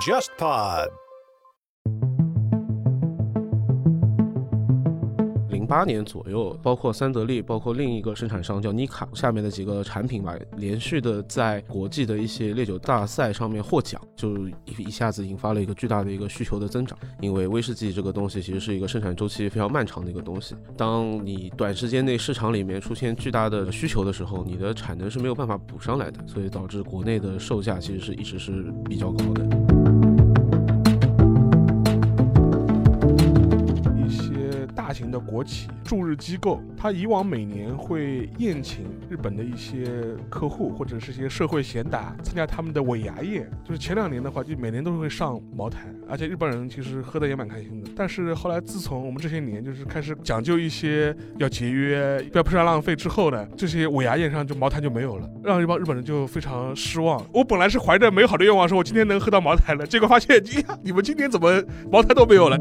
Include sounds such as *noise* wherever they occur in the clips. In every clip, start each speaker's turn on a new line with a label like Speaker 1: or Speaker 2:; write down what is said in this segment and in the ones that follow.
Speaker 1: JustPod。八年左右，包括三得利，包括另一个生产商叫妮卡下面的几个产品吧，连续的在国际的一些烈酒大赛上面获奖，就一一下子引发了一个巨大的一个需求的增长。因为威士忌这个东西其实是一个生产周期非常漫长的一个东西，当你短时间内市场里面出现巨大的需求的时候，你的产能是没有办法补上来的，所以导致国内的售价其实是一直是比较高的。
Speaker 2: 大型的国企驻日机构，它以往每年会宴请日本的一些客户或者是一些社会贤达参加他们的尾牙宴。就是前两年的话，就每年都会上茅台，而且日本人其实喝的也蛮开心的。但是后来自从我们这些年就是开始讲究一些要节约、不要铺张浪费之后呢，这些尾牙宴上就茅台就没有了，让一帮日本人就非常失望。我本来是怀着美好的愿望，说我今天能喝到茅台了，结果发现，呀，你们今天怎么茅台都没有了？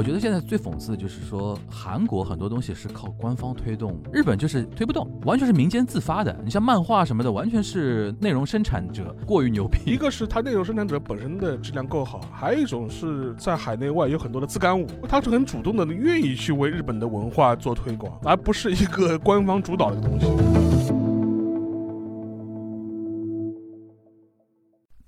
Speaker 3: 我觉得现在最讽刺的就是说，韩国很多东西是靠官方推动，日本就是推不动，完全是民间自发的。你像漫画什么的，完全是内容生产者过于牛逼。
Speaker 2: 一个是它内容生产者本身的质量够好，还有一种是在海内外有很多的自干五，他是很主动的，愿意去为日本的文化做推广，而不是一个官方主导的东西。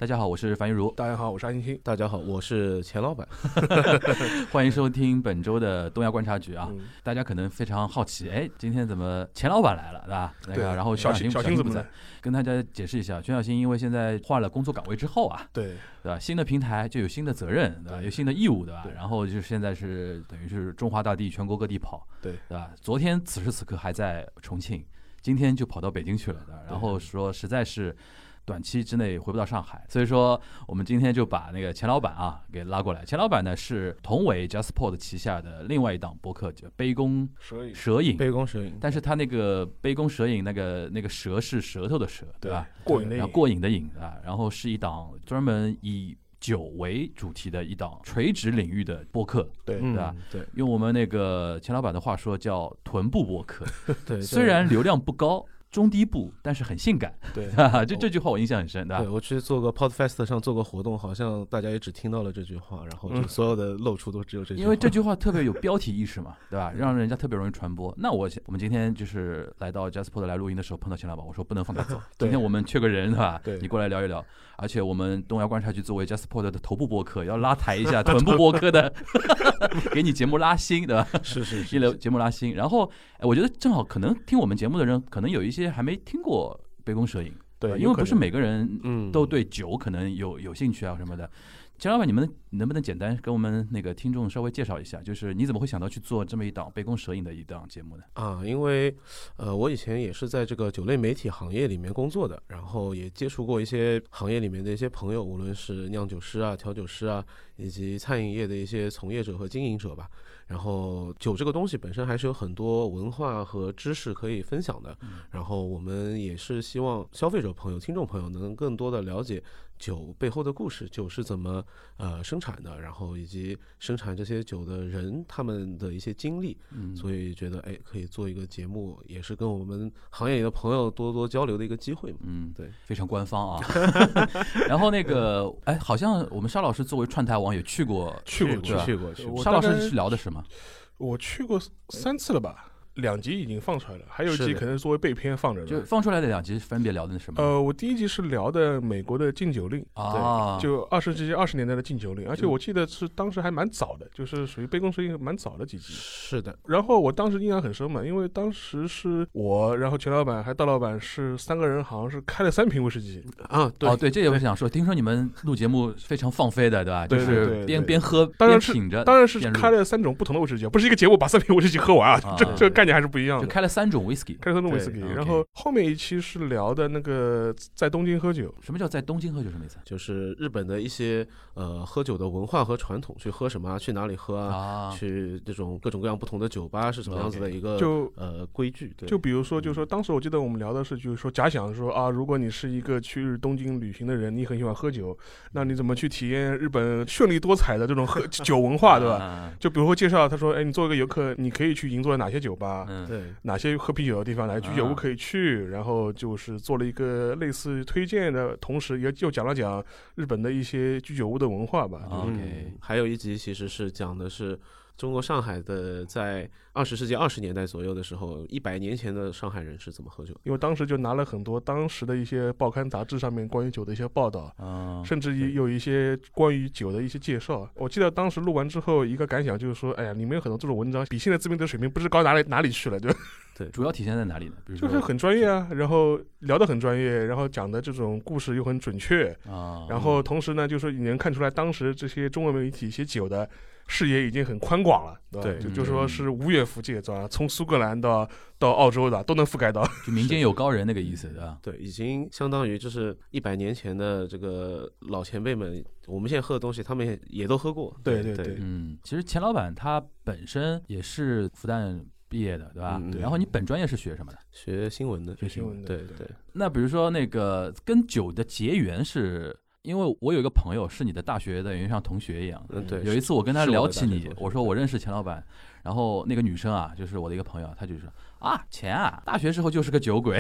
Speaker 3: 大家好，我是樊玉茹，
Speaker 2: 大家好，我是安欣欣。
Speaker 1: 大家好，我是钱老板。*laughs* *laughs*
Speaker 3: 欢迎收听本周的东亚观察局啊！
Speaker 2: 嗯
Speaker 3: 大家可能非常好奇，哎，今天怎么钱老板来了，对吧？那
Speaker 2: 对
Speaker 3: 个，然后
Speaker 2: 小
Speaker 3: 新小
Speaker 2: 新怎么在？
Speaker 3: 跟大家解释一下，全小新因为现在换了工作岗位之后啊，
Speaker 2: 对，
Speaker 3: 对吧？新的平台就有新的责任，对吧？有新的义务，对吧
Speaker 2: 对？
Speaker 3: 然后就是现在是等于是中华大地全国各地跑，
Speaker 2: 对
Speaker 3: 对吧？昨天此时此刻还在重庆，今天就跑到北京去了，对吧？然后说实在是。短期之内回不到上海，所以说我们今天就把那个钱老板啊给拉过来。钱老板呢是同为 JustPod 旗下的另外一档播客叫《杯弓
Speaker 2: 蛇影，
Speaker 3: 蛇影》，
Speaker 1: 杯弓蛇影，
Speaker 3: 但是他那个杯弓蛇影那个那个蛇是舌头的舌，对吧？？
Speaker 2: 过瘾的瘾，
Speaker 3: 过瘾的瘾啊，然后是一档专门以酒为主题的一档垂直领域的播客，
Speaker 2: 对，
Speaker 1: 嗯
Speaker 3: 对吧？
Speaker 1: 对
Speaker 3: 用我们那个钱老板的话说叫臀部播客，*laughs*
Speaker 1: 对，
Speaker 3: 虽然流量不高。中低部，但是很性感，
Speaker 2: 对，
Speaker 3: 哈哈，这这句话我印象很深，对吧？
Speaker 1: 对我去做个 Podfest 上做个活动，好像大家也只听到了这句话，然后就所有的露出都只有这句话。
Speaker 3: 因为这句话特别有标题意识嘛，*laughs* 对吧？让人家特别容易传播。那我我们今天就是来到 JustPod 来录音的时候碰到钱老板，我说不能放他走，*laughs* 今天我们缺个人，对吧？
Speaker 2: 对
Speaker 3: 你过来聊一聊。而且我们东亚观察局作为 JustPod 的头部播客，要拉抬一下 *laughs* 臀部播客的，给你节目拉新，对吧？
Speaker 1: 是是是
Speaker 3: 一流节目拉新。然后，哎，我觉得正好可能听我们节目的人，可能有一些还没听过杯弓蛇影，
Speaker 2: 对，
Speaker 3: 因为不是每个人
Speaker 1: 嗯
Speaker 3: 都对酒可能有有兴趣啊什么的。钱老板，你们能不能简单跟我们那个听众稍微介绍一下，就是你怎么会想到去做这么一档杯弓蛇影的一档节目呢？
Speaker 1: 啊，因为呃，我以前也是在这个酒类媒体行业里面工作的，然后也接触过一些行业里面的一些朋友，无论是酿酒师啊、调酒师啊，以及餐饮业的一些从业者和经营者吧。然后酒这个东西本身还是有很多文化和知识可以分享的，然后我们也是希望消费者朋友、听众朋友能更多的了解酒背后的故事，酒是怎么呃生产的，然后以及生产这些酒的人他们的一些经历，
Speaker 3: 嗯，
Speaker 1: 所以觉得哎可以做一个节目，也是跟我们行业里的朋友多多交流的一个机会嘛。
Speaker 3: 嗯，
Speaker 1: 对，
Speaker 3: 非常官方啊。*laughs* 然后那个，哎，好像我们沙老师作为串台王也去过，
Speaker 2: 去过
Speaker 1: 去过去过，
Speaker 3: 沙老师是聊的什么？
Speaker 2: 我去过三次了吧，两集已经放出来了，还有一集可能作为备片放着
Speaker 3: 就。放出来的两集分别聊的是什么？
Speaker 2: 呃，我第一集是聊的美国的禁酒令，
Speaker 3: 啊，
Speaker 2: 就二十世纪二十年代的禁酒令，而且
Speaker 1: 嗯
Speaker 2: 我记得是当时还蛮早的，就是属于杯弓蛇影蛮早的几集。
Speaker 1: 是的，
Speaker 2: 然后我当时印象很深嘛，因为当时是我，然后钱老板还有道老板是三个人，好像是开了三瓶威士忌。
Speaker 1: 啊，对
Speaker 3: 哦，对，这也我想说，听说你们录节目非常放飞的，对吧？就
Speaker 2: 对对
Speaker 3: 是
Speaker 2: 对对
Speaker 3: 边边喝
Speaker 2: 当然是
Speaker 3: 边品着，
Speaker 2: 当然是开了三种不同的威士忌，不是一个节目把三瓶威士忌喝完啊，这
Speaker 3: 啊
Speaker 2: 这个概念还是不一样的。
Speaker 3: 就开了三种 whisky。
Speaker 2: 开了三种威士忌，
Speaker 3: 对
Speaker 2: 然后后面一期是聊的那个在东京喝酒，
Speaker 3: 什么叫在东京喝酒什么意思？
Speaker 1: 就是日本的一些呃喝酒的文化和传统，去喝什么啊，去哪里喝啊，
Speaker 3: 啊，
Speaker 1: 去这种各种各样不同的酒吧是什么样子的一个
Speaker 2: 就
Speaker 1: 呃规矩，对，
Speaker 2: 就比如说，就是说，当时我记得我们聊的是，就是说，假想说啊，如果你是一个去东京旅行的人，你很喜欢喝酒，那你怎么去体验日本绚丽多彩的这种喝 *laughs* 酒文化，对吧？
Speaker 3: 吧？
Speaker 2: 就比如说介绍，他说，哎，你作为一个游客，你可以去银座的哪些酒吧啊，
Speaker 3: 嗯，
Speaker 1: 对，
Speaker 2: 哪些喝啤酒的地方，哪些居酒屋
Speaker 3: 啊
Speaker 2: 可以去，然后就是做了一个类似推荐的，同时也又讲了讲日本的一些居酒屋的文化吧。
Speaker 3: OK
Speaker 1: 嗯，还有一集其实是讲的是中国上海的在二十世纪二十年代左右的时候，一百年前的上海人是怎么喝酒的。
Speaker 2: 因为当时就拿了很多当时的一些报刊杂志上面关于酒的一些报道，
Speaker 3: 啊，
Speaker 2: 甚至于有一些关于酒的一些介绍。我记得当时录完之后，一个感想就是说，哎呀，里面有很多这种文章比现在自鸣得水平不知高哪里哪里去了，就
Speaker 3: 主要体现在哪里呢？比如说
Speaker 2: 就是很专业啊，然后聊得很专业，然后讲的这种故事又很准确，
Speaker 3: 啊，
Speaker 2: 然后同时呢，就是你能看出来当时这些中文媒体写酒的视野已经很宽广了，对吧？
Speaker 1: 对
Speaker 2: 就就说是无远弗届，对吧？从苏格兰到到澳洲的都能覆盖到。
Speaker 3: 就民间有高人那个意思，对吧？
Speaker 1: 对，已经相当于就是一百年前的这个老前辈们，我们现在喝的东西，他们也也都喝过。对
Speaker 2: 对对对
Speaker 3: 嗯，其实钱老板他本身也是复旦毕业的，对吧？
Speaker 1: 嗯对
Speaker 3: 然后你本专业是学什么的？
Speaker 1: 学新闻的，
Speaker 3: 学
Speaker 2: 新闻的
Speaker 1: 对
Speaker 2: 对
Speaker 1: 对，
Speaker 3: 那比如说那个跟酒的结缘是。因为我有一个朋友是你的大学的，原像同学一样。
Speaker 1: 嗯对。
Speaker 3: 有一次我跟他
Speaker 1: 是我
Speaker 3: 聊起你
Speaker 1: 的大学同，学
Speaker 3: 我说我认识钱老板，然后那个女生啊，就是我的一个朋友，她就说啊，钱啊，大学时候就是个酒鬼，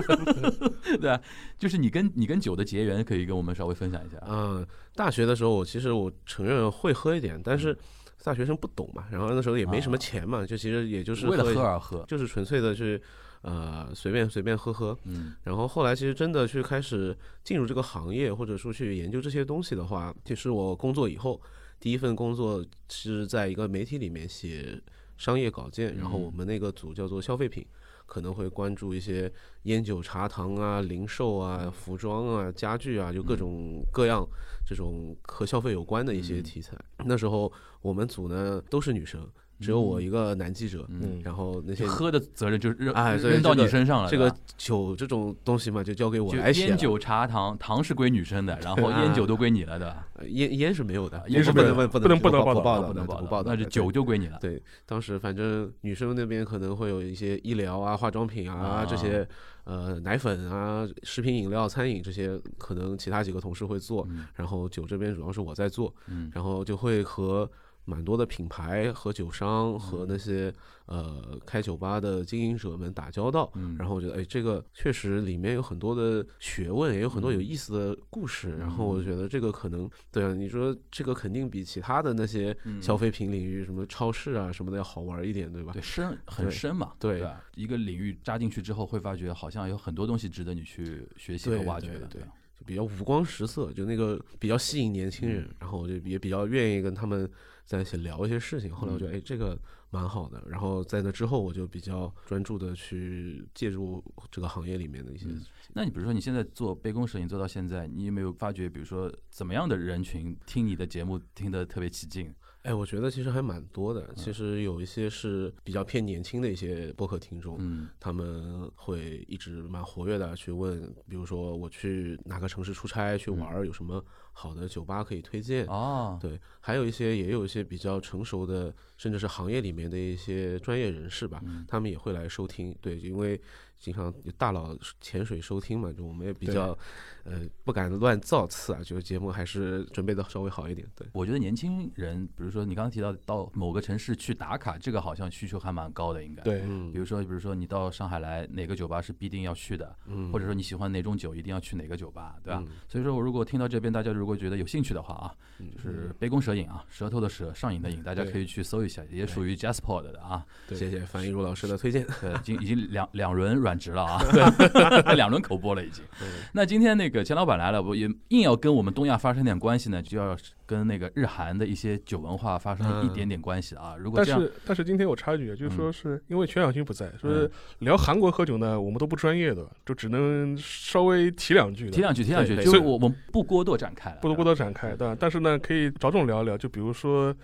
Speaker 3: *laughs* 对啊，就是你跟你跟酒的结缘，可以跟我们稍微分享一下啊。
Speaker 1: 嗯，大学的时候，我其实我承认会喝一点，但是大学生不懂嘛，然后那时候也没什么
Speaker 3: 啊
Speaker 1: 钱嘛，就其实也就是
Speaker 3: 为了喝而喝，
Speaker 1: 就是纯粹的去呃随便随便喝喝。
Speaker 3: 嗯
Speaker 1: 然后后来其实真的去开始进入这个行业，或者说去研究这些东西的话，就是我工作以后第一份工作是在一个媒体里面写商业稿件，然后我
Speaker 3: 嗯
Speaker 1: 们那个组叫做消费品。可能会关注一些烟酒茶糖啊、零售啊、服装啊、家具啊，就各种各样这种和消费有关的一些
Speaker 3: 嗯
Speaker 1: 题材。那时候我们组呢都是女生，只有我一个男记者，
Speaker 3: 嗯，
Speaker 1: 然后那些
Speaker 3: 喝的责任就扔
Speaker 1: 哎
Speaker 3: 扔到你身上了，
Speaker 1: 这个酒这种东西嘛，就交给我来写。
Speaker 3: 烟酒茶糖，糖是归女生的，然后烟酒都归你了，对吧？
Speaker 1: 呃烟烟是没有的
Speaker 3: 啊，
Speaker 1: 烟
Speaker 3: 是没有
Speaker 1: 不能不
Speaker 2: 不能不能
Speaker 1: 报的，
Speaker 3: 不能报
Speaker 1: 不报的，
Speaker 3: 那就酒就归你了。
Speaker 1: 对，当时反正女生那边可能会有一些医疗啊、化妆品啊
Speaker 3: 啊
Speaker 1: 这些，呃，奶粉啊、食品饮料、餐饮这些，可能其他几个同事会做，
Speaker 3: 嗯
Speaker 1: 然后酒这边主要是我在做，
Speaker 3: 嗯
Speaker 1: 然后就会和蛮多的品牌和酒商和
Speaker 3: 嗯
Speaker 1: 那些呃开酒吧的经营者们打交道，
Speaker 3: 嗯，
Speaker 1: 然后我觉得，哎，这个确实里面有很多的学问，也有很多有
Speaker 3: 嗯
Speaker 1: 意思的故事。然后我
Speaker 3: 嗯
Speaker 1: 觉得这个可能，对啊，你说这个肯定比其他的那些
Speaker 3: 嗯
Speaker 1: 消费品领域，什么超市啊什么的要好玩一点，对吧
Speaker 3: 对？深很深嘛，
Speaker 1: 对
Speaker 3: 吧？一个领域扎进去之后，会发觉好像有很多东西值得你去学习和挖掘的，
Speaker 1: 对对比较五光十色，就那个比较吸引年轻人。
Speaker 3: 嗯
Speaker 1: 然后我就也比较愿意跟他们在一起聊一些事情。后来我觉
Speaker 3: 嗯
Speaker 1: 得，哎，这个蛮好的。然后在那之后，我就比较专注的去介入这个行业里面的一些。
Speaker 3: 嗯那你比如说你现在做杯弓蛇影做到现在，你有没有发觉，比如说怎么样的人群听你的节目听得特别起劲？
Speaker 1: 哎，我觉得其实还蛮多的。其实有一些是比较偏年轻的一些播客听众，
Speaker 3: 嗯
Speaker 1: 他们会一直蛮活跃的去问，比如说我去哪个城市出差去玩儿，有什么好的酒吧可以推荐？
Speaker 3: 哦，
Speaker 1: 对，还有一些也有一些比较成熟的，甚至是行业里面的一些专业人士吧，
Speaker 3: 嗯
Speaker 1: 他们也会来收听。对，因为经常有大佬潜水收听嘛，就我们也比较呃不敢乱造次啊，就是节目还是准备的稍微好一点。对。
Speaker 3: 我觉得年轻人，比如说你刚刚提到到某个城市去打卡，这个好像需求还蛮高的，应该。。
Speaker 2: 对，
Speaker 1: 嗯
Speaker 3: 比如说，比如说你到上海来，哪个酒吧是必定要去的，
Speaker 1: 嗯，
Speaker 3: 或者说你喜欢哪种酒，一定要去哪个酒吧，对吧？
Speaker 1: 嗯
Speaker 3: 所以说，我如果听到这边，大家如果觉得有兴趣的话啊，
Speaker 1: 嗯
Speaker 3: 就是杯弓蛇影啊，舌头的舌，上瘾的瘾，大家可以去搜一下，也属于 Jasper 的啊。
Speaker 2: 对
Speaker 1: 谢谢樊一茹老师的推荐。
Speaker 3: 对，已经已经 *laughs* 两两轮软职了啊，*laughs* 两轮口播了已经。那今天那个钱老板来了，我也硬要跟我们东亚发生点关系呢，就要跟那个日韩的一些酒文化发生一点点关系啊。如果
Speaker 2: 但是但是今天我插一句，就是说是因为全小军不在，说
Speaker 3: 嗯
Speaker 2: 是聊韩国喝酒呢，我们都不专业的，就只能稍微提两句，
Speaker 3: 提两句，提两句，
Speaker 1: 对
Speaker 3: 就是我我们不过多展开，
Speaker 2: 不多过多展开，对吧？但是呢，可以着重聊一聊，就比如说。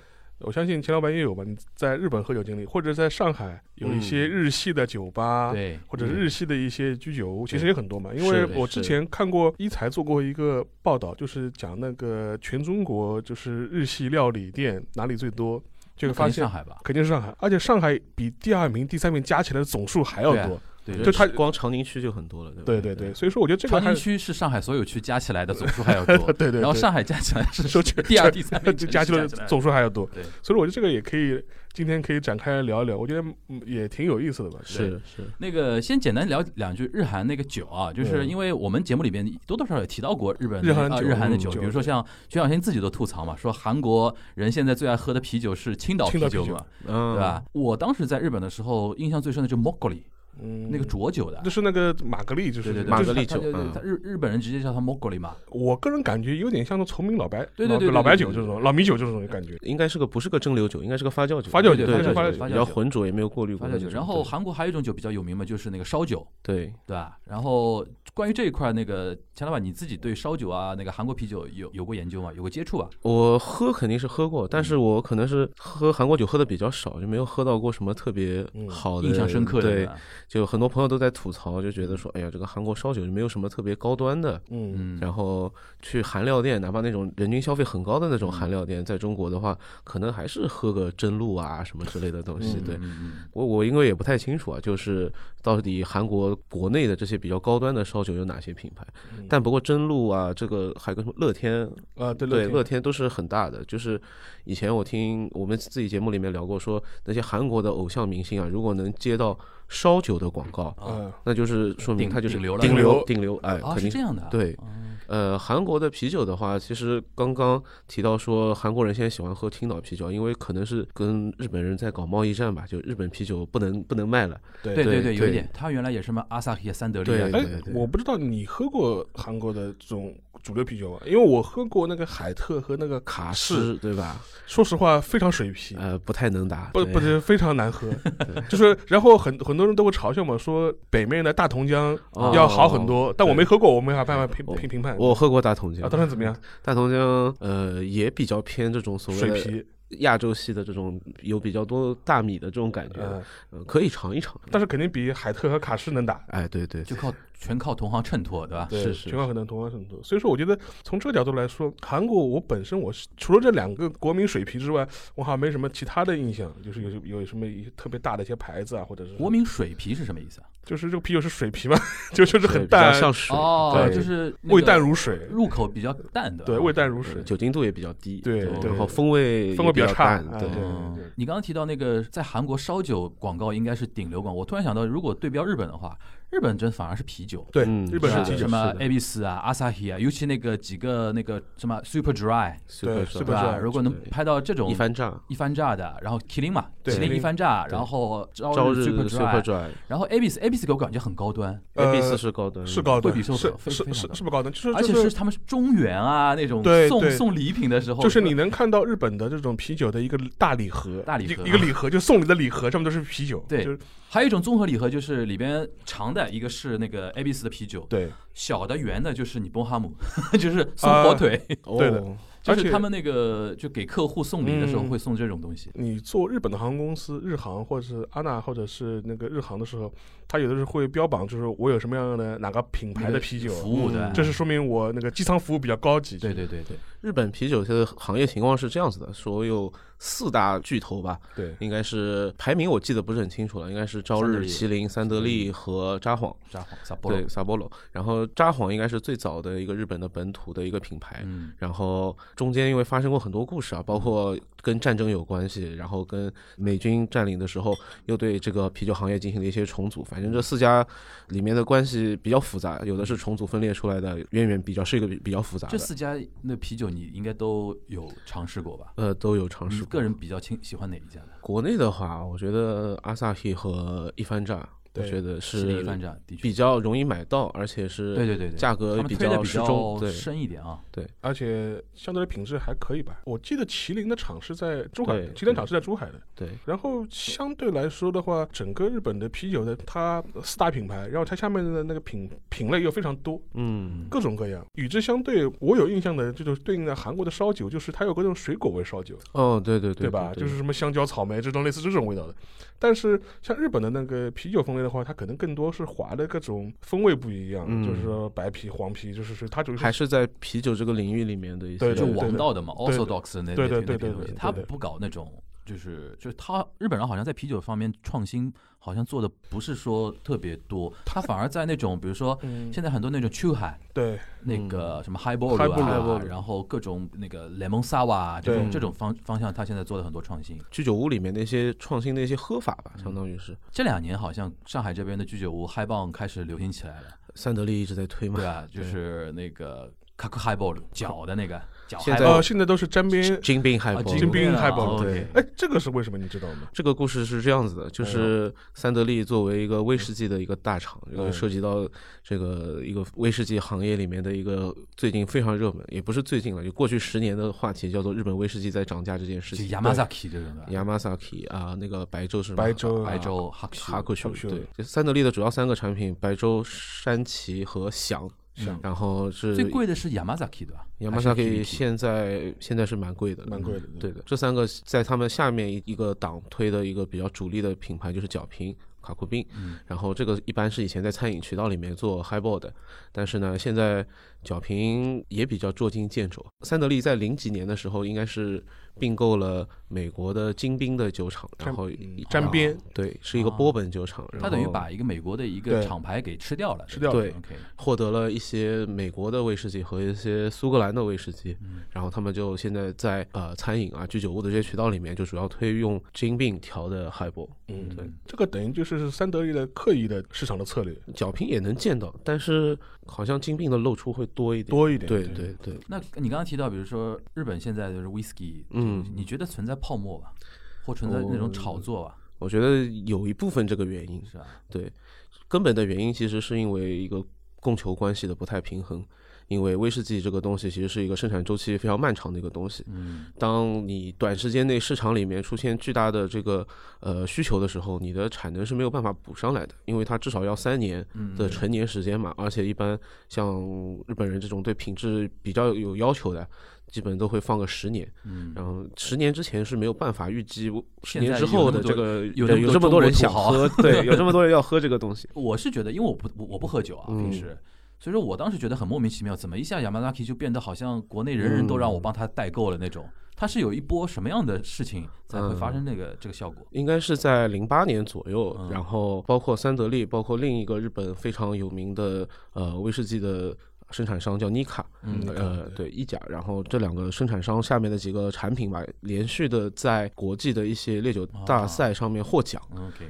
Speaker 2: 我相信钱老板也有吧？你在日本喝酒经历，或者在上海有一些
Speaker 1: 嗯
Speaker 2: 日系的酒吧，
Speaker 3: 对，
Speaker 2: 或者是日系的一些居酒屋，其实也很多嘛。因为我之前看过一财做过一个报道，就是讲那个全中国就是日系料理店哪里最多，就会
Speaker 3: 肯
Speaker 2: 发现
Speaker 3: 上海吧，
Speaker 2: 肯定是上海，而且上海比第二名、第三名加起来的总数还要多。
Speaker 3: 对
Speaker 2: 就它
Speaker 1: 光长宁区就很多了，对吧？
Speaker 2: 对对对，所以说我觉得这个
Speaker 3: 长
Speaker 2: 还
Speaker 3: 宁区是上海所有区加起来的总数还要多，*laughs*
Speaker 2: 对对对
Speaker 3: 然后上海加起来是
Speaker 2: 说起
Speaker 3: 第二、第三 *laughs*
Speaker 2: 加起来总数还要多，
Speaker 3: 对，
Speaker 2: 所以我觉得这个也可以今天可以展开来聊一聊，我觉得嗯也挺有意思的吧。
Speaker 1: 是是，
Speaker 3: 那个先简单聊两句日韩那个酒啊，就是
Speaker 2: 嗯
Speaker 3: 因为我们节目里边多多少少也提到过日本
Speaker 2: 日韩酒
Speaker 3: 日韩的酒，比如说像徐小新自己都吐槽嘛，说韩国人现在最爱喝的啤酒是青岛
Speaker 2: 啤酒
Speaker 3: 嘛，
Speaker 1: 嗯，
Speaker 3: 对吧？？我当时在日本的时候，印象最深的就是 Moguri
Speaker 2: 嗯，
Speaker 3: 那个浊酒的
Speaker 2: 就。是那个玛格丽，就是
Speaker 3: 对对对，
Speaker 1: 玛格丽酒
Speaker 3: 日日本人直接叫它 Moguri 嘛，
Speaker 2: 我个人感觉有点像那崇明老白，
Speaker 3: 对对对对
Speaker 2: 老白酒这种老米酒这种感觉。
Speaker 1: 应该是个不是个蒸馏酒，应该是个发酵酒，
Speaker 2: 发酵酒
Speaker 1: 对对对
Speaker 2: 发酵发酵酒
Speaker 1: 比较浑浊，也没有过滤过
Speaker 3: 发酵酒。然后韩国还有一种酒比较有名嘛，就是那个烧酒，
Speaker 1: 对
Speaker 3: 对吧？然后关于这一块，那个钱老板你自己对烧酒啊，那个韩国啤酒有有过研究吗？有过接触啊？
Speaker 1: 我喝肯定是喝过，但是
Speaker 3: 嗯
Speaker 1: 我可能是喝韩国酒喝的比较少，就没有喝到过什么特别
Speaker 2: 嗯
Speaker 1: 好的、
Speaker 3: 印象深刻的，
Speaker 1: 对，
Speaker 3: 吧
Speaker 1: 就很多朋友都在吐槽，就觉得说，哎呀，这个韩国烧酒就没有什么特别高端的。
Speaker 2: 嗯，
Speaker 3: 嗯，
Speaker 1: 然后去韩料店，哪怕那种人均消费很高的那种
Speaker 3: 嗯
Speaker 1: 韩料店，在中国的话，可能还是喝个真露啊什么之类的东西。
Speaker 2: 嗯
Speaker 1: 对我我因为也不太清楚啊，就是到底韩国国内的这些比较高端的烧酒有哪些品牌？
Speaker 2: 嗯
Speaker 1: 但不过真露啊，这个还有个什么乐天，
Speaker 2: 啊，对乐
Speaker 1: 天都是很大的。就是以前我听我们自己节目里面聊过，说那些韩国的偶像明星啊，如果能接到烧酒的广告，
Speaker 3: 啊。
Speaker 2: 嗯
Speaker 1: 那就是说明
Speaker 3: 顶
Speaker 1: 他就是
Speaker 3: 顶流了。
Speaker 1: 顶
Speaker 2: 顶流。
Speaker 1: 顶流，哎，
Speaker 3: 啊，
Speaker 1: 肯定。
Speaker 3: 是这样的。啊，
Speaker 1: 对。
Speaker 3: 嗯
Speaker 1: 呃，韩国的啤酒的话，其实刚刚提到说韩国人现在喜欢喝青岛啤酒，因为可能是跟日本人在搞贸易战吧，就日本啤酒不能不能卖了。
Speaker 2: 对
Speaker 1: 对
Speaker 3: 对对，有一点，他原来也什么阿萨希、三得利啊
Speaker 1: 对，
Speaker 2: 哎
Speaker 1: 对对，
Speaker 2: 我不知道你喝过韩国的这种主流啤酒吧？因为我喝过那个海特和那个卡士，
Speaker 1: 对吧？
Speaker 2: 说实话非常水皮。
Speaker 1: 呃，不太能打。
Speaker 2: 不不是非常难喝，*laughs* 就是然后很很多人都会嘲笑嘛，说北面的大同江
Speaker 1: 哦
Speaker 2: 要好很多，但我没喝过，我没法办法评评评判。
Speaker 1: 我喝过大同江
Speaker 2: 啊，当然怎么样，
Speaker 1: 大同江呃也比较偏这种所谓的
Speaker 2: 水皮，
Speaker 1: 亚洲系的这种有比较多大米的这种感觉，
Speaker 2: 嗯，
Speaker 1: 呃可以尝一尝。
Speaker 2: 但是肯定比海特和卡诗能打。
Speaker 1: 哎，对对，
Speaker 3: 就靠全靠同行衬托，对吧？
Speaker 2: 对，
Speaker 1: 是是
Speaker 2: 全靠可能同行衬托。所以说，我觉得从这个角度来说，韩国我本身我是除了这两个国民水皮之外，我好像没什么其他的印象，就是有有什么一特别大的一些牌子啊，或者是
Speaker 3: 国民水皮是什么意思啊？
Speaker 2: 就是这个啤酒是水啤嘛，*laughs* 就就是很淡，
Speaker 1: 像水，
Speaker 3: 哦，
Speaker 1: 对。
Speaker 3: 就是
Speaker 2: 味淡如水，
Speaker 3: 入口比较淡的，
Speaker 2: 对，味淡如水。
Speaker 1: 酒精度也比较低，
Speaker 2: 对对
Speaker 1: 然后风味
Speaker 2: 风味比
Speaker 1: 比
Speaker 2: 较差
Speaker 1: 淡，对
Speaker 3: 你刚刚提到那个在韩国烧酒广告应该是顶流广告，我突然想到，如果对标日本的话，日本真反而是啤酒。
Speaker 2: 对，
Speaker 1: 嗯
Speaker 2: 日本是啤酒
Speaker 3: 什么 A B 四啊、阿萨希啊，尤其那个几个那个什么 Super dry
Speaker 2: 对
Speaker 3: 吧？如果能拍到这种
Speaker 1: 一番炸，
Speaker 3: 一番炸的，然后麒麟嘛，
Speaker 2: 对
Speaker 3: 麒麟一番炸，然后朝
Speaker 1: 朝日
Speaker 3: Super
Speaker 1: super Dry，dry
Speaker 3: 然后 A B 四 A B 四给我感觉很高端
Speaker 1: ，A B
Speaker 2: 呃
Speaker 1: 四是高端，
Speaker 2: 是高端，
Speaker 3: 会比寿
Speaker 2: 是是是不高端，就是
Speaker 3: 而且
Speaker 2: 是
Speaker 3: 他们是中原啊那种送送礼品的时候，
Speaker 2: 就是你能看到日本的这种啤酒的一个大礼盒，
Speaker 3: 大礼盒
Speaker 2: 一一个礼盒，就送礼的礼盒上面都是啤酒，
Speaker 3: 对。
Speaker 2: 就是
Speaker 3: 还有一种综合礼盒，就是里边长的一个是那个 A B 四的啤酒，
Speaker 2: 对，
Speaker 3: 小的圆的就是你波哈姆，*laughs* 就是送火腿，
Speaker 2: 对的。
Speaker 1: 哦
Speaker 3: 就是
Speaker 2: 而且
Speaker 3: 他们那个就给客户送礼的时候
Speaker 2: 嗯
Speaker 3: 会送这种东西。
Speaker 2: 你做日本的航空公司，日航或者是安娜或者是那个日航的时候，它有的时候会标榜，就是我有什么样的哪个品牌的啤酒，
Speaker 3: 服务的。
Speaker 1: 嗯，
Speaker 2: 这是说明我那个机舱服务比较高级。
Speaker 3: 对对对对，
Speaker 1: 日本啤酒的行业情况是这样子的，所有四大巨头吧，
Speaker 2: 对
Speaker 1: 应该是排名我记得不是很清楚了，应该是朝日、麒麟、三得利和札幌，
Speaker 3: 札幌萨波罗
Speaker 1: 对，，萨波罗。然后札幌应该是最早的一个日本的本土的一个品牌，
Speaker 3: 嗯，
Speaker 1: 然后中间因为发生过很多故事啊，包括跟战争有关系，然后跟美军占领的时候又对这个啤酒行业进行了一些重组。反正这四家里面的关系比较复杂，有的是重组分裂出来的，渊源比较是一个比比较复杂的。
Speaker 3: 这四家那啤酒你应该都有尝试过吧？
Speaker 1: 呃都有尝试过。
Speaker 3: 个人比较倾喜欢哪一家呢？
Speaker 1: 国内的话，我觉得阿萨希和一番炸，我觉得
Speaker 3: 是
Speaker 1: 比较容易买到，而且是
Speaker 3: 对对对对，
Speaker 1: 价格
Speaker 3: 比
Speaker 1: 比较适中。
Speaker 3: 深一点啊。
Speaker 2: 对而且相对的品质还可以吧。我记得麒麟的厂是在珠海的，
Speaker 1: 对
Speaker 2: 麒麟厂是在珠海的。
Speaker 1: 对，
Speaker 2: 然后相对来说的话，整个日本的啤酒的它四大品牌，然后它下面的那个品品类又非常多，
Speaker 1: 嗯，
Speaker 2: 各种各样。与之相对，我有印象的这种对应的韩国的烧酒，就是它有各种水果味烧酒，
Speaker 1: 哦，对对对
Speaker 2: 吧？就是什么香蕉、草莓这种类似这种味道的。但是像日本的那个啤酒风味的话，它可能更多是滑的各种风味不一样，
Speaker 1: 嗯。
Speaker 2: 就是说白啤、黄啤，就是是它就是
Speaker 1: 还是在啤酒这个领域里面的一些
Speaker 2: 对
Speaker 3: 就
Speaker 2: 对。对
Speaker 3: 王道的嘛
Speaker 2: 对对
Speaker 3: ，orthodox 的那
Speaker 2: 对对
Speaker 3: 那
Speaker 2: 对对对
Speaker 3: 那批东西，他
Speaker 2: 对对
Speaker 3: 不搞那种就是就是他日本人好像在啤酒方面创新，好像做的不是说特别多，他反而在那种比如说
Speaker 2: 嗯，
Speaker 3: 现在很多那种 Chu 海
Speaker 2: 对，
Speaker 3: 那个什么 Highball 啊
Speaker 2: Highball
Speaker 3: 然后各种那个 Lemon Sour 啊这种这种方方向，他现在做了很多创新。
Speaker 1: 居酒屋里面那些创新的一些喝法吧，
Speaker 3: 嗯
Speaker 1: 相当于是
Speaker 3: 这两年好像上海这边的居酒屋 high ball 开始流行起来了，
Speaker 1: 三得利一直在推嘛
Speaker 3: 对。啊，就是那个 c a c Highball 脚的那个脚
Speaker 1: 现在
Speaker 2: 呃，现在都是沾边。
Speaker 1: 金兵海
Speaker 3: 啊
Speaker 1: 波，
Speaker 2: 金冰 Highball，
Speaker 1: 对
Speaker 2: 哎，这个是为什么？你知道吗？
Speaker 1: 这个故事是这样子的，就是三得利作为一个威士忌的一个大厂，这个
Speaker 2: 嗯
Speaker 1: 涉及到这个一个威士忌行业里面的一个最近非常热门，也不是最近了，就过去十年的话题，叫做日本威士忌在涨价这件事情。
Speaker 3: 就 Yamazaki 这种的
Speaker 1: ，Yamazaki 啊，那个白州是吗
Speaker 2: 白州
Speaker 3: 白州
Speaker 1: 哈哈库秀
Speaker 2: 哈库秀
Speaker 1: 对，这三得利的主要三个产品，白州、山崎和响，
Speaker 2: 像
Speaker 1: 然后是
Speaker 3: 最贵的是 Yamazaki 对吧
Speaker 1: ？Yamazaki 现在现在是蛮贵的，
Speaker 2: 蛮贵的。
Speaker 1: 对的，这三个在他们下面一一个档推的一个比较主力的品牌就是角平、卡库宾，
Speaker 3: 嗯。
Speaker 1: 然后这个一般是以前在餐饮渠道里面做 highball 的，但是呢，现在角平也比较捉襟见肘。三得利在零几年的时候应该是并购了美国的金兵的酒厂，然后
Speaker 2: 沾边
Speaker 1: 对，是一个波本酒厂，然
Speaker 3: 他等于把一个美国的一个厂牌给吃掉了，
Speaker 2: 吃掉了
Speaker 1: 对
Speaker 3: OK，
Speaker 1: 获得了一些美国的威士忌和一些苏格兰的威士忌，
Speaker 3: 嗯。
Speaker 1: 然后他们就现在在呃餐饮啊、居酒屋的这些渠道里面，就主要推用金病调的 highball，
Speaker 2: 嗯，
Speaker 1: 对，
Speaker 2: 这个等于就是三得利的刻意的市场的策略。
Speaker 1: 角平也能见到，但是好像金病的露出会多一点。
Speaker 2: 多一点。
Speaker 1: 对对对，
Speaker 3: 那你刚刚提到，比如说日本现在就是 whisky，
Speaker 1: 嗯
Speaker 3: 你觉得存在泡沫吧，或存在那种炒作吧，
Speaker 1: 我觉得有一部分这个原因，
Speaker 3: 是吧？
Speaker 1: 对，根本的原因其实是因为一个供求关系的不太平衡。因为威士忌这个东西其实是一个生产周期非常漫长的一个东西，
Speaker 3: 嗯。
Speaker 1: 当你短时间内市场里面出现巨大的这个呃需求的时候，你的产能是没有办法补上来的，因为它至少要三年
Speaker 3: 嗯
Speaker 1: 的成年时间嘛，而且一般像日本人这种对品质比较有要求的，基本都会放个十年，
Speaker 3: 嗯，
Speaker 1: 然后十年之前是没有办法预计十年之后的这个
Speaker 3: 有
Speaker 1: 有这么多人想喝，对，*laughs* 有这么多人要喝这个东西，
Speaker 3: 我是觉得，因为我不我我不喝酒啊，
Speaker 1: 嗯。
Speaker 3: 平时。所以说我当时觉得很莫名其妙，怎么一下 Yamazaki 就变得好像国内人人都让我帮他代购了那种？他是有一波什么样的事情才会发生那个、这个效果？
Speaker 1: 应该是在零八年左右，
Speaker 3: 嗯
Speaker 1: 然后包括三得利，包括另一个日本非常有名的呃威士忌的生产商叫尼卡，
Speaker 3: 嗯
Speaker 1: 呃，对一甲，然后这两个生产商下面的几个产品吧，连续的在国际的一些烈酒大赛上面获奖。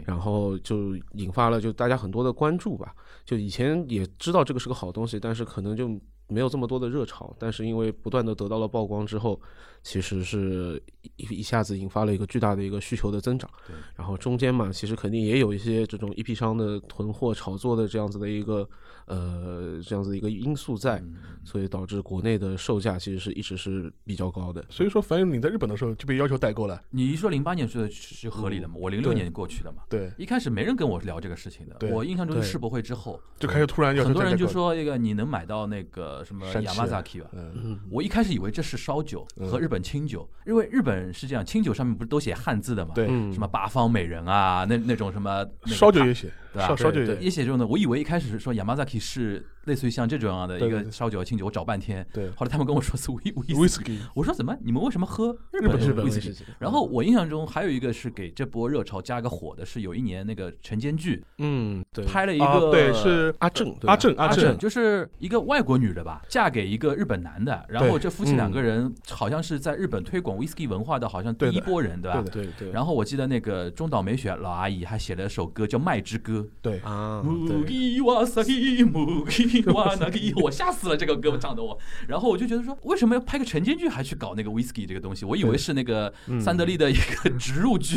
Speaker 1: 然后就引发了就大家很多的关注吧。就以前也知道这个是个好东西，但是可能就没有这么多的热潮。但是因为不断的得到了曝光之后，其实是一一下子引发了一个巨大的一个需求的增长
Speaker 3: 对。
Speaker 1: 然后中间嘛，其实肯定也有一些这种一批商的囤货炒作的这样子的一个呃这样子一个因素在，
Speaker 3: 嗯
Speaker 1: 所以导致国内的售价其实是一直是比较高的。
Speaker 2: 所以说，反正你在日本的时候就被要求代购了。
Speaker 3: 你一说零八年是是合理的嘛？我零六
Speaker 2: 对
Speaker 3: 年过去的嘛。
Speaker 2: 对，
Speaker 3: 一开始没人跟我聊这个事情的，
Speaker 2: 对
Speaker 3: 我印象中世博会之后，
Speaker 2: 就开始突然要求
Speaker 3: 很多人就说一个你能买到那个什么
Speaker 2: 山崎啊
Speaker 3: Yamazaki 吧？
Speaker 2: 嗯，
Speaker 1: 嗯，
Speaker 3: 我一开始以为这是烧酒
Speaker 2: 嗯。
Speaker 3: 和日本清酒，因为日本是这样，清酒上面不是都写汉字的嘛？
Speaker 2: 对，
Speaker 1: 嗯。
Speaker 3: 什么八方美人啊，那那种什么
Speaker 2: 烧酒也写，
Speaker 3: 对吧？
Speaker 2: 烧烧酒
Speaker 1: 对
Speaker 2: 也。
Speaker 3: 也写这种的。我以为一开始是说 Yamazaki 是类似于像这种样的一个烧酒和清酒，我找半天，
Speaker 2: 对。
Speaker 3: 后来他们跟我说是威威士忌
Speaker 2: ，，whisky。
Speaker 3: 我说怎么？你们为什么喝日
Speaker 2: 日本
Speaker 3: 的
Speaker 1: 日本
Speaker 3: 威士忌？
Speaker 1: 威士忌，
Speaker 3: 然后我印象中还有一个是给这波热潮加个火的，是有一年那个晨间剧
Speaker 1: 嗯，对，
Speaker 3: 拍了一
Speaker 2: 啊，
Speaker 3: 个
Speaker 2: 对，是
Speaker 1: 阿正，对
Speaker 2: 阿正
Speaker 3: 阿
Speaker 2: 正，
Speaker 3: 就是一个外国女的吧，嫁给一个日本男的，然后这夫妻两个人好像是在日本推广 whisky 文化的，好像第一波人，对吧？
Speaker 2: 对？
Speaker 1: 对对，
Speaker 3: 然后我记得那个中岛美雪老阿姨还写了首歌叫《麦之歌》，
Speaker 2: 对，
Speaker 1: 啊，
Speaker 3: 木
Speaker 1: 对。
Speaker 3: 吉瓦萨吉，木吉瓦那吉，我吓死了，这个歌唱的我。然后我就觉得说，为什么要拍个晨间剧还去搞那个 whisky 这个东西？我以为是那个
Speaker 1: 嗯
Speaker 3: 三得利的一个植入剧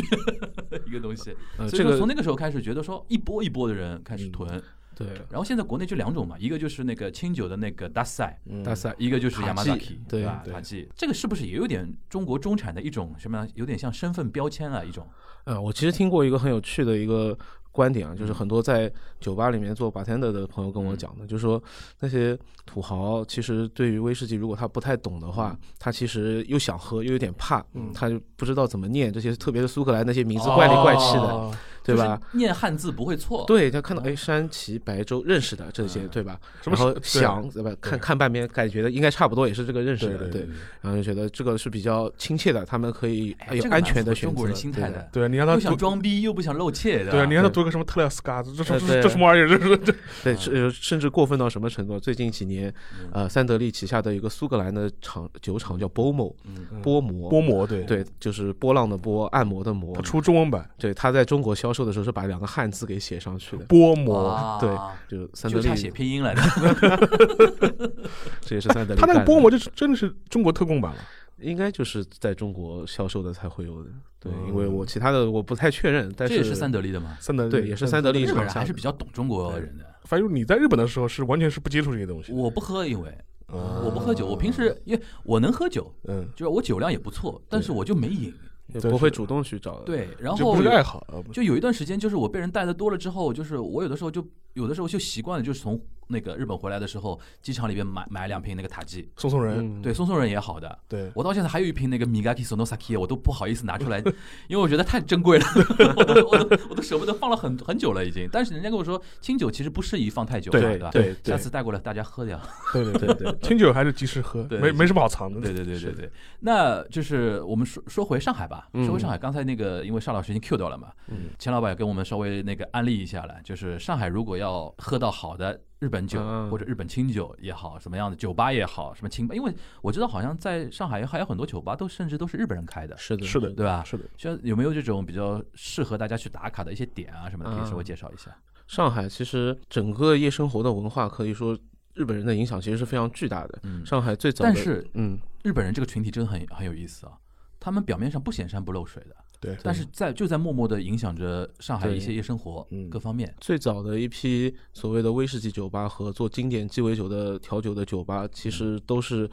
Speaker 3: 一个东西。所以说从那个时候开始，觉得说一波一波的人开始囤。
Speaker 1: 对
Speaker 3: 然后现在国内就两种嘛，一个就是那个清酒的那个大赛，
Speaker 2: 嗯
Speaker 1: 大赛，
Speaker 3: 一个就是
Speaker 1: 塔记
Speaker 3: Yamazaki，
Speaker 1: 对
Speaker 3: 吧？塔基，这个是不是也有点中国中产的一种什么样？有点像身份标签啊，一种。
Speaker 1: 呃，我其实听过一个很有趣的一个观点啊，就是很多在酒吧里面做 bartender 的朋友跟我讲的，就是说那些土豪其实对于威士忌，如果他不太懂的话，他其实又想喝又有点怕，
Speaker 2: 嗯。
Speaker 1: 他就不知道怎么念这些，特别是苏格兰那些名字怪里怪气的，
Speaker 2: 哦
Speaker 1: 对吧？？
Speaker 3: 就是念汉字不会错。
Speaker 1: 对他看到哎山崎白州认识的这些对吧？
Speaker 2: 什么
Speaker 1: 然后想对吧？看看半边，感觉的应该差不多也是这个认识的，
Speaker 2: 对。
Speaker 1: 然后就觉得这个是比较亲切的，他们可以有安全的选择。
Speaker 3: 中国人心态
Speaker 1: 对
Speaker 3: 的，
Speaker 2: 对，你让他
Speaker 3: 又想
Speaker 2: 读，
Speaker 3: 装逼又不想露怯，
Speaker 2: 对啊，你让他读个什么特勒斯嘎子，这这这这什么玩意儿？*laughs* 这是这
Speaker 1: 对，甚甚至过分到什么程度？最近几年，
Speaker 3: 嗯
Speaker 1: 呃，三得利旗下的一个苏格兰的厂酒厂叫 BOMO
Speaker 3: 嗯
Speaker 1: 波摩，
Speaker 2: 波摩对，
Speaker 1: 对，就是波浪的波，按摩的摩
Speaker 2: 他。出中文版
Speaker 1: 对，他在中国销售的时候是把两个汉字给写上去的，
Speaker 2: 波摩，
Speaker 3: 啊
Speaker 1: 对就三得
Speaker 3: 就差写，拼音来的。*laughs*
Speaker 1: 这也是三得利
Speaker 2: 他那个
Speaker 1: 干的
Speaker 2: 波摩就是真的是中国特供版了。
Speaker 1: 应该就是在中国销售的才会有的。对，
Speaker 2: 嗯
Speaker 1: 因为我其他的我不太确认，但是
Speaker 3: 这也是三得利的嘛。
Speaker 2: 三得利
Speaker 1: 对也是三得利
Speaker 3: 日本人还是比较懂中国人的。
Speaker 2: 反正你在日本的时候是完全是不接触这些东西。
Speaker 3: 我不喝，因为
Speaker 2: 嗯
Speaker 3: 我不喝酒，我平时因为我能喝酒，
Speaker 2: 嗯，
Speaker 3: 就是我酒量也不错，但是我就没瘾。
Speaker 1: 也不会主动去找的。
Speaker 3: 对，然后
Speaker 2: 这不是爱好
Speaker 3: 就有一段时间，就是我被人带的多了之后，就是我有的时候就有的时候就习惯了，就是从那个日本回来的时候，机场里边买买两瓶那个塔基，
Speaker 2: 送送人，
Speaker 1: 嗯，
Speaker 3: 对，送送人也好的。
Speaker 2: 对，
Speaker 3: 我到现在还有一瓶那个 Migaki Sonosaki，我都不好意思拿出来，因为我觉得太珍贵了，*laughs* 我都我都我都舍不得放了很很久了已经。但是人家跟我说，清酒其实不适宜放太久嘛，
Speaker 2: 对
Speaker 3: 吧？
Speaker 1: 对
Speaker 3: 下次带过来大家喝掉。
Speaker 2: 对对
Speaker 1: 对对对，
Speaker 2: 清酒还是及时喝，没没什么好藏的。
Speaker 3: 对对对对对，那就是我们说说回上海吧，
Speaker 1: 嗯
Speaker 3: 说回上海，刚才那个因为邵老师已经 Q 掉了嘛，
Speaker 1: 嗯
Speaker 3: 钱老板也跟我们稍微那个安利一下了，就是上海如果要喝到好的日本酒、
Speaker 1: 嗯
Speaker 3: 或者日本清酒也好，什么样的酒吧也好，什么清吧，因为我知道好像在上海还有很多酒吧都甚至都是日本人开的，
Speaker 1: 是的，
Speaker 2: 是的，
Speaker 3: 对吧？
Speaker 2: 是的。
Speaker 3: 像有没有这种比较适合大家去打卡的一些点啊什么的，可以稍微
Speaker 1: 嗯
Speaker 3: 介绍一下？
Speaker 1: 上海其实整个夜生活的文化可以说日本人的影响其实是非常巨大的。
Speaker 3: 嗯，
Speaker 1: 上海最早的，
Speaker 3: 但是
Speaker 1: 嗯，
Speaker 3: 日本人这个群体真的很很有意思啊，他们表面上不显山不漏水的。
Speaker 2: 对，
Speaker 3: 但是在就在默默的影响着上海
Speaker 1: 对
Speaker 3: 一些夜生活
Speaker 2: 嗯
Speaker 3: 各方面。
Speaker 1: 最早的一批所谓的威士忌酒吧和做经典鸡尾酒的调酒的酒吧，其实都是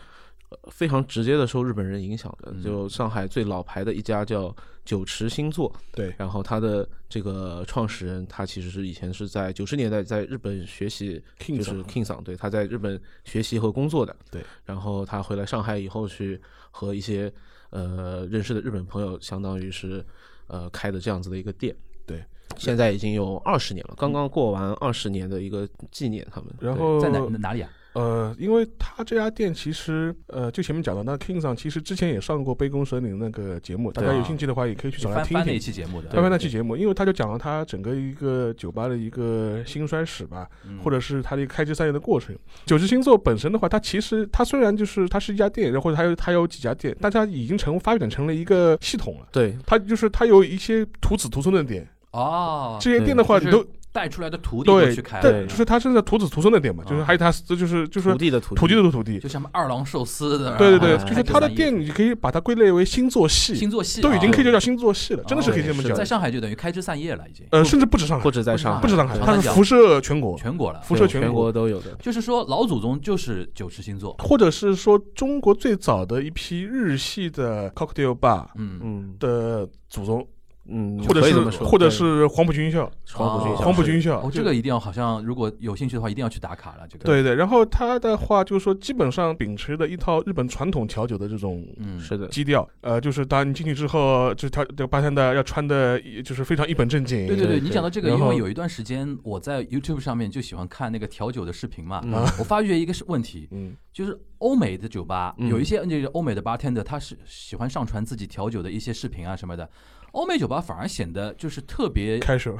Speaker 1: 呃非常直接的受日本人影响的。
Speaker 3: 嗯
Speaker 1: 就上海最老牌的一家叫酒池星座，
Speaker 2: 对，
Speaker 1: 然后他的这个创始人，他其实是以前是在九十年代在日本学习就是 King 桑，对，他在日本学习和工作的。
Speaker 2: 对，
Speaker 1: 然后他回来上海以后，去和一些呃认识的日本朋友，相当于是呃开的这样子的一个店。
Speaker 2: 对，
Speaker 1: 现在已经有二十年了，刚刚过完二十年的一个纪念，他们。
Speaker 2: 然后
Speaker 3: 在哪哪里啊？
Speaker 2: 呃，因为他这家店其实呃，就前面讲的那 King 上，其实之前也上过《杯弓蛇影》那个节目，大家有兴趣的话也可以去找来听
Speaker 3: 翻翻那一
Speaker 2: 听。
Speaker 3: 期节目的，
Speaker 2: 翻翻那期节目，因为他就讲了他整个一个酒吧的一个兴衰史吧，
Speaker 3: 嗯。
Speaker 2: 或者是他的一个开枝散叶的过程。九十星座本身的话，它其实它虽然就是它是一家店，然后它有它有几家店，但它已经成发展成了一个系统了。
Speaker 1: 对。
Speaker 2: 它就是它有一些徒子徒孙的店，
Speaker 3: 哦，
Speaker 2: 这些店的话，
Speaker 3: 就是
Speaker 2: 你都
Speaker 3: 带出来的徒弟都
Speaker 2: 对
Speaker 3: 去开
Speaker 2: 对，
Speaker 3: 了，
Speaker 2: 就是他是在徒子徒孙的店嘛，就是
Speaker 3: 啊
Speaker 2: 还有他这就是就是
Speaker 1: 徒弟的土
Speaker 2: 土地的徒弟，
Speaker 3: 就像二郎寿司的，
Speaker 2: 对对对，
Speaker 1: 啊
Speaker 2: 就是他的店，你可以把它归类为星座系，
Speaker 3: 星座系
Speaker 2: 都已经可以
Speaker 3: 啊
Speaker 2: 叫星座系了，真的是可以这么
Speaker 1: 是
Speaker 2: 讲。
Speaker 3: 在。上海就等于开枝散叶了，已经。
Speaker 2: 呃，甚至不止上海。
Speaker 1: 不，止在上海，
Speaker 2: 不止上海，
Speaker 3: 对
Speaker 2: 它是辐射全国，
Speaker 3: 全国了。
Speaker 2: 辐射全
Speaker 1: 国。都有的。
Speaker 3: 就是说，老祖宗就是九池星座，
Speaker 2: 或者是说中国最早的一批日系的 cocktail bar
Speaker 3: 嗯，
Speaker 1: 嗯。
Speaker 2: 的祖宗，
Speaker 1: 嗯，
Speaker 2: 或者是或者是黄埔军校，
Speaker 3: 哦
Speaker 1: 黄埔军校，
Speaker 2: 黄埔军校
Speaker 3: 哦，这个一定要好像如果有兴趣的话，一定要去打卡了。这个，
Speaker 2: 对对，然后他的话就是说，基本上秉持的一套日本传统调酒的这种
Speaker 3: 嗯，
Speaker 1: 是的，
Speaker 2: 基调，呃，就是当你进去之后，就是他这个八天的要穿的，就是非常一本正经。
Speaker 3: 对对对，你讲到这个，因为有一段时间我在 YouTube 上面就喜欢看那个调酒的视频嘛，
Speaker 1: 嗯
Speaker 3: 我发觉一个是问题，
Speaker 2: 嗯，
Speaker 3: 就是欧美的酒吧
Speaker 1: 嗯
Speaker 3: 有一些就是欧美的 bartender，他是喜欢上传自己调酒的一些视频啊什么的。欧美酒吧反而显得就是特别
Speaker 2: 开手。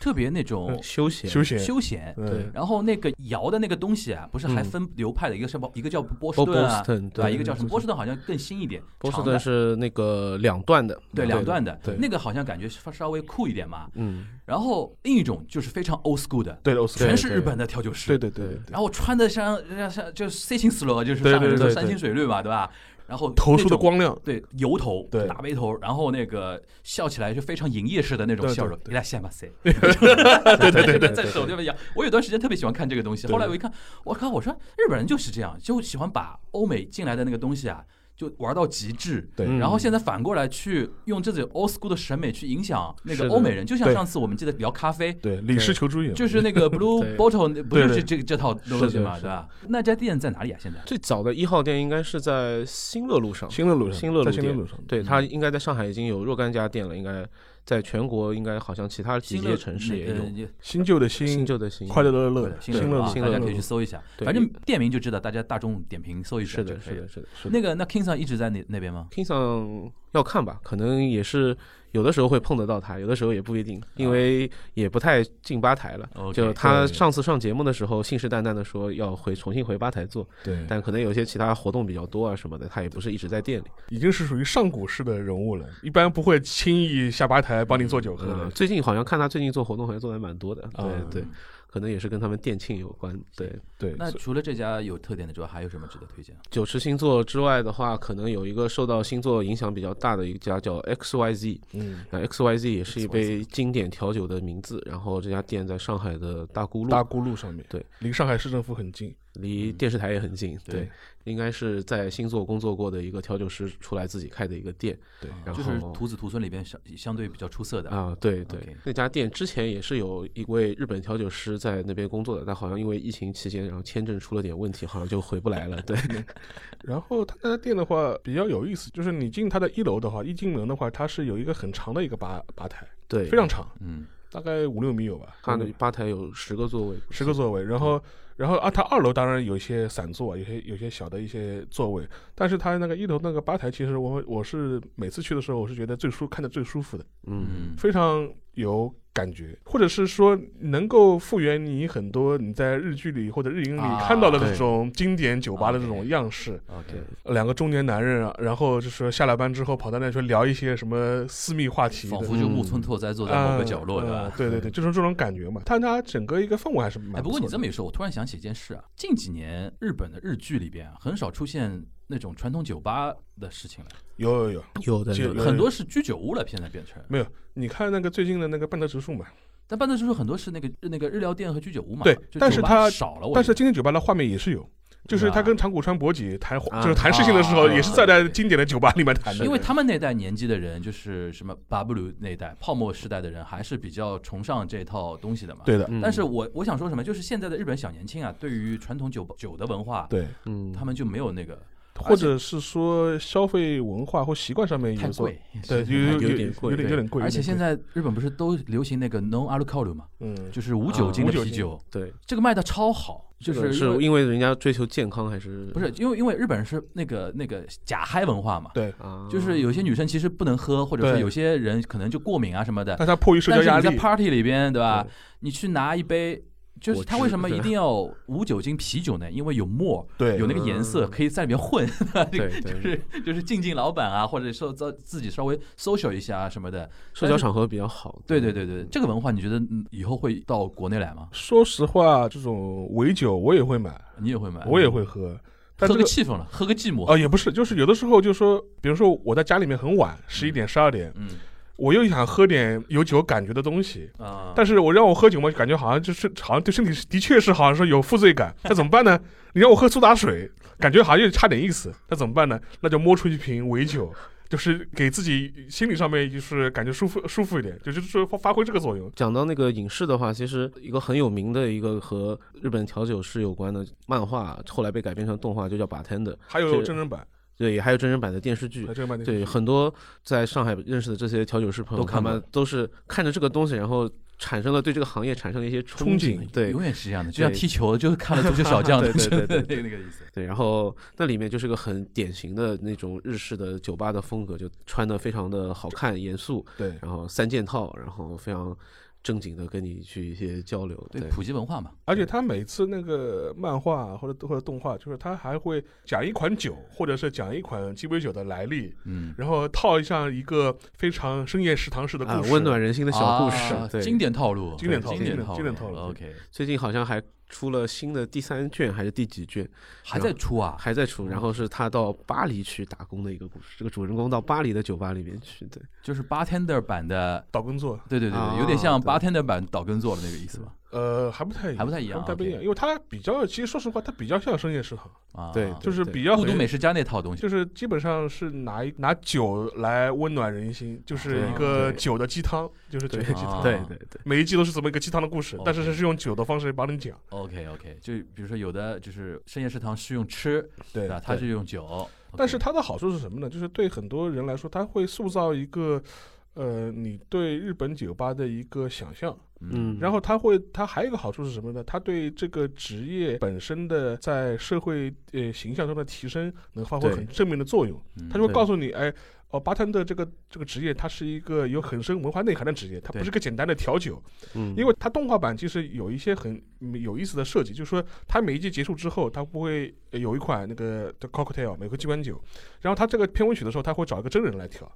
Speaker 3: 特别那种
Speaker 1: 休闲。
Speaker 2: 休闲，
Speaker 3: 休闲，
Speaker 2: 嗯
Speaker 1: 对。
Speaker 3: 然后那个摇的那个东西啊，不是还
Speaker 1: 嗯。
Speaker 3: 分流派的，一个是一个叫波士顿啊，对吧？一个叫什么？波士顿好像更新一点，
Speaker 1: 波士顿是那个两段的，
Speaker 3: 对两段的。
Speaker 1: 对，
Speaker 3: 那个好像感觉稍稍微酷一点嘛。
Speaker 1: 嗯，
Speaker 3: 然后另一种就是非常 old school 的，
Speaker 2: 对的，
Speaker 3: 全是日本的调酒师，
Speaker 2: 对对对
Speaker 3: 然后穿的像像像就是 C 型 slow，就是
Speaker 2: 对
Speaker 3: 上海人说
Speaker 2: 对对。
Speaker 3: 山清水绿嘛，对吧？然后
Speaker 2: 头梳
Speaker 3: 那种
Speaker 2: 的光亮，
Speaker 3: 对油头，
Speaker 2: 对
Speaker 3: 大背头，然后那个笑起来就非常营业式的那种
Speaker 2: 对对
Speaker 3: 笑容，
Speaker 2: 对
Speaker 3: いらっしゃいませ，对对对对，在手这边摇。我有段时间特别喜欢看这个东西，
Speaker 2: 对
Speaker 3: 后来我一看，*laughs* 我靠，我说日本人就是这样，就喜欢把欧美进来的那个东西啊， 就玩到极致。
Speaker 2: 对
Speaker 1: 嗯
Speaker 3: 然后现在反过来去用这种 old school 的审美去影响那个欧美人，就像上次我们记得聊咖啡，
Speaker 2: 对，李氏求助也
Speaker 3: 就是那个 Blue *laughs* Bottle，不就是这这套东西嘛，对吧？那家店在哪里啊？现在？
Speaker 1: 最早的一号店应该是在新乐路上，
Speaker 2: 新乐路上，
Speaker 1: 新乐路店
Speaker 2: 在新乐路上，
Speaker 1: 对，它应该在上海已经有若干家店了，应该在全国应该好像其他几个城市也有。
Speaker 2: 新旧的
Speaker 1: 新
Speaker 2: 新，
Speaker 1: 旧的新，
Speaker 2: 快乐的乐，
Speaker 3: 新
Speaker 2: 新乐
Speaker 3: 大家可以去搜一下，反正店名就知道，大家大众点评搜一下
Speaker 1: 是的，
Speaker 3: 就可以了
Speaker 1: 是的，。是的。
Speaker 2: 是的
Speaker 3: 那个那 King 上一直在那那边吗
Speaker 1: ？King 上要看吧，可能也是有的时候会碰得到他，有的时候也不一定，因为也不太进吧台了。就他上次上节目的时候，信誓旦旦的说要回重新回吧台做，
Speaker 2: 对，
Speaker 1: 但可能有些其他活动比较多啊什么的，他也不是一直在店里。
Speaker 2: 已经是属于上古式的人物了，一般不会轻易下吧台帮你做酒喝。
Speaker 1: 最近好像看他最近做活动好像做的蛮多的，对
Speaker 2: 啊
Speaker 1: 对，可能也是跟他们店庆有关。对，
Speaker 2: 对，
Speaker 3: 那除了这家有特点的之外，还有什么值得推荐？
Speaker 1: 九池星座之外的话，可能有一个受到星座影响比较大的一家叫 XYZ，
Speaker 2: 嗯，
Speaker 1: 那 XYZ 也是一杯经典调酒的名字，然后这家店在上海的大沽路，
Speaker 2: 大沽路上面，
Speaker 1: 对，
Speaker 2: 离上海市政府很近。
Speaker 1: 离电视台也很近，
Speaker 3: 对
Speaker 1: 对，应该是在星座工作过的一个调酒师出来自己开的一个店
Speaker 2: 对，
Speaker 1: 然后
Speaker 3: 就是
Speaker 1: 后
Speaker 3: 徒子徒孙里边相相对比较出色的。
Speaker 1: 啊，对对那家店之前也是有一位日本调酒师在那边工作的，但好像因为疫情期间，然后签证出了点问题，好像就回不来了。对 *laughs* *laughs*
Speaker 2: 然后他那家店的话比较有意思，就是你进他的一楼的话，一进门的话，它是有一个很长的一个吧吧台，
Speaker 1: 对，
Speaker 2: 非常长，
Speaker 3: 嗯，
Speaker 2: 大概五六米有吧，
Speaker 1: 他的吧台有十个座位，
Speaker 2: 十个座位，然后。然后啊，它二楼当然有一些散座，有些有些小的一些座位，但是它那个一楼那个吧台，其实我我是每次去的时候，我是觉得最舒看的最舒服的，
Speaker 1: 嗯，
Speaker 3: 嗯，
Speaker 2: 非常有感觉，或者是说能够复原你很多你在日剧里或者日影里
Speaker 3: 啊
Speaker 2: 看到的这种经典酒吧的这种样式。
Speaker 3: OK，
Speaker 2: 两个中年男人啊，然后就是说下了班之后跑到那去聊一些什么私密话题，
Speaker 3: 仿佛就木村拓哉坐在某个角落，
Speaker 2: 嗯
Speaker 3: 对吧
Speaker 2: 嗯？对对对，就是这种感觉嘛。但它整个一个氛围还是蛮
Speaker 3: 哎，不过你这么一说，我突然想起一件事啊，近几年日本的日剧里边啊，很少出现那种传统酒吧的事情了，
Speaker 2: 有有有，
Speaker 1: 有的有
Speaker 3: 很多是居酒屋了，现在变成。
Speaker 2: 没有？你看那个最近的那个半泽直树嘛，
Speaker 3: 但半泽直树很多是那个那个日料店和居酒屋嘛，
Speaker 2: 对但是它
Speaker 3: 少了，
Speaker 2: 但是今天酒吧的画面也是有。就是他
Speaker 3: 啊
Speaker 2: 跟长谷川博己谈，
Speaker 1: 啊
Speaker 2: 就是谈事情的时候，
Speaker 3: 啊
Speaker 2: 也是在在经典的酒吧里面谈的。*laughs*
Speaker 3: 因为他们那代年纪的人，就是什么巴布鲁那一代泡沫时代的人，还是比较崇尚这套东西的嘛。。
Speaker 2: 对的，
Speaker 1: 嗯
Speaker 3: 但是我我想说什么，就是现在的日本小年轻啊，对于传统酒酒的文化，
Speaker 2: 对，
Speaker 1: 嗯，
Speaker 3: 他们就没有那个
Speaker 2: 或者是说消费文化或习惯上面
Speaker 3: 太
Speaker 2: 有所，
Speaker 3: 贵。
Speaker 2: 对，有有
Speaker 1: 有点贵
Speaker 2: 有点有点贵。
Speaker 3: 而且现在日本不是都流行那个 non alcohol 嘛，
Speaker 2: 嗯，
Speaker 3: 就是无酒精的啤酒，
Speaker 1: 对，
Speaker 3: 这个卖的超好，就
Speaker 1: 是
Speaker 3: 是因为
Speaker 1: 人家追求健康还是
Speaker 3: 不是因为因为日本人是那个那个假嗨文化嘛，
Speaker 2: 对，
Speaker 1: 啊？
Speaker 3: 就是有些女生其实不能喝，或者是有些人可能就过敏啊什么的，
Speaker 2: 但他迫于社交压力
Speaker 3: 但是你在，party 里边，对吧？你去拿一杯，就是他为什么一 *laughs* 定要无酒精啤酒呢？因为有沫，
Speaker 2: 对，
Speaker 3: 有那个颜色，
Speaker 1: 嗯
Speaker 3: 可以在里面混，*laughs*
Speaker 1: 对
Speaker 3: 就是就是敬敬老板啊，或者说自自己稍微 social 一下啊什么的。
Speaker 1: 社交场合比较好。
Speaker 3: 对对对对，这个文化你觉得嗯以后会到国内来吗？
Speaker 2: 说实话，这种伪酒我也会买，
Speaker 3: 你也会买？
Speaker 2: 我也会喝，但
Speaker 3: 喝
Speaker 2: 这个
Speaker 3: 个气氛了，喝个寂寞。
Speaker 2: 啊也不是，就是有的时候就说，比如说我在家里面很晚，十一点十二点，
Speaker 3: 嗯
Speaker 2: 我又想喝点有酒感觉的东西，
Speaker 3: 啊，
Speaker 2: 但是我让我喝酒嘛，感觉好像就是好像对身体的确是好像说有负罪感，那怎么办呢？你让我喝苏打水，感觉好像又差点意思，那怎么办呢？那就摸出一瓶伪酒，就是给自己心理上面就是感觉舒服舒服一点，就是说发发挥这个作用。
Speaker 1: 讲到那个影视的话，其实一个很有名的一个和日本调酒师有关的漫画，后来被改编成动画，就叫《Bartender》。
Speaker 2: 还有真人版，
Speaker 1: 对，还有真人版的电视剧。对，很多在上海认识的这些调酒师朋友，他
Speaker 3: 都看过
Speaker 1: 们都是看着这个东西，然后产生了对这个行业产生了一些憧
Speaker 2: 憧憬
Speaker 1: 对
Speaker 3: 永远是这样的，就像踢球，就是看了足球小将的
Speaker 1: 对对对对 *laughs*
Speaker 3: 那个意思。
Speaker 1: 对，然后那里面就是个很典型的那种日式的酒吧的风格，就穿的非常的好看、严肃，
Speaker 2: 对
Speaker 1: 然后三件套，然后非常正经的跟你去一些交流。
Speaker 3: 对
Speaker 1: 对，
Speaker 3: 普及文化嘛，
Speaker 2: 而且他每次那个漫画或者或者动画，就是他还会讲一款酒，或者是讲一款鸡尾酒的来历，
Speaker 3: 嗯，
Speaker 2: 然后套上一个非常深夜食堂式的
Speaker 1: 啊
Speaker 2: 故，事，
Speaker 1: 温暖人心的小故事。
Speaker 3: 经典套路，
Speaker 2: 经典套路
Speaker 3: 经典
Speaker 2: 套路
Speaker 3: OK，
Speaker 1: 最近好像还出了新的第三卷还是第几卷，
Speaker 3: 还在出啊？
Speaker 1: 还在出。然后是他到巴黎去打工的一个故事，这个主人公到巴黎的酒吧里面去。对，
Speaker 3: 就是 bartender 版的，
Speaker 2: 岛根座，
Speaker 3: 对对对
Speaker 1: 啊
Speaker 3: 对，有点像
Speaker 1: 对
Speaker 3: bartender 版岛根座的那个意思吧？
Speaker 2: 呃，还不太一样
Speaker 3: 还不太一样
Speaker 2: 不太一样，因为它比较，其实说实话，它比较像深夜食堂，
Speaker 3: 啊，
Speaker 1: 对
Speaker 2: 就是比较
Speaker 3: 孤独美食家那套东西。
Speaker 2: 就是基本上是拿拿酒来温暖人心，就是一个酒的鸡汤，就是酒的
Speaker 1: 对
Speaker 2: 鸡汤。
Speaker 3: 啊
Speaker 1: 对对对，
Speaker 2: 每一季都是这么一个鸡汤的故事但是是用酒的方式帮你讲。
Speaker 3: OK OK，就比如说有的就是深夜食堂是用吃，
Speaker 2: 对
Speaker 3: 对吧？它是用酒，
Speaker 2: 但是它的好处是什么呢？就是对很多人来说，它会塑造一个呃你对日本酒吧的一个想象。
Speaker 1: 嗯，
Speaker 2: 然后他会，他还有一个好处是什么呢？他对这个职业本身的在社会呃形象中的提升能发挥很正面的作用。
Speaker 3: 嗯
Speaker 2: 他就会告诉你，哎，哦，巴特的这个这个职业，它是一个有很深文化内涵的职业，它不是个简单的调酒。
Speaker 1: 嗯，
Speaker 2: 因为它动画版其实有一些很嗯有意思的设计，就是说它每一季结束之后，它不会呃有一款那个的 cocktail 每个机关酒，然后它这个片尾曲的时候，他会找一个真人来调，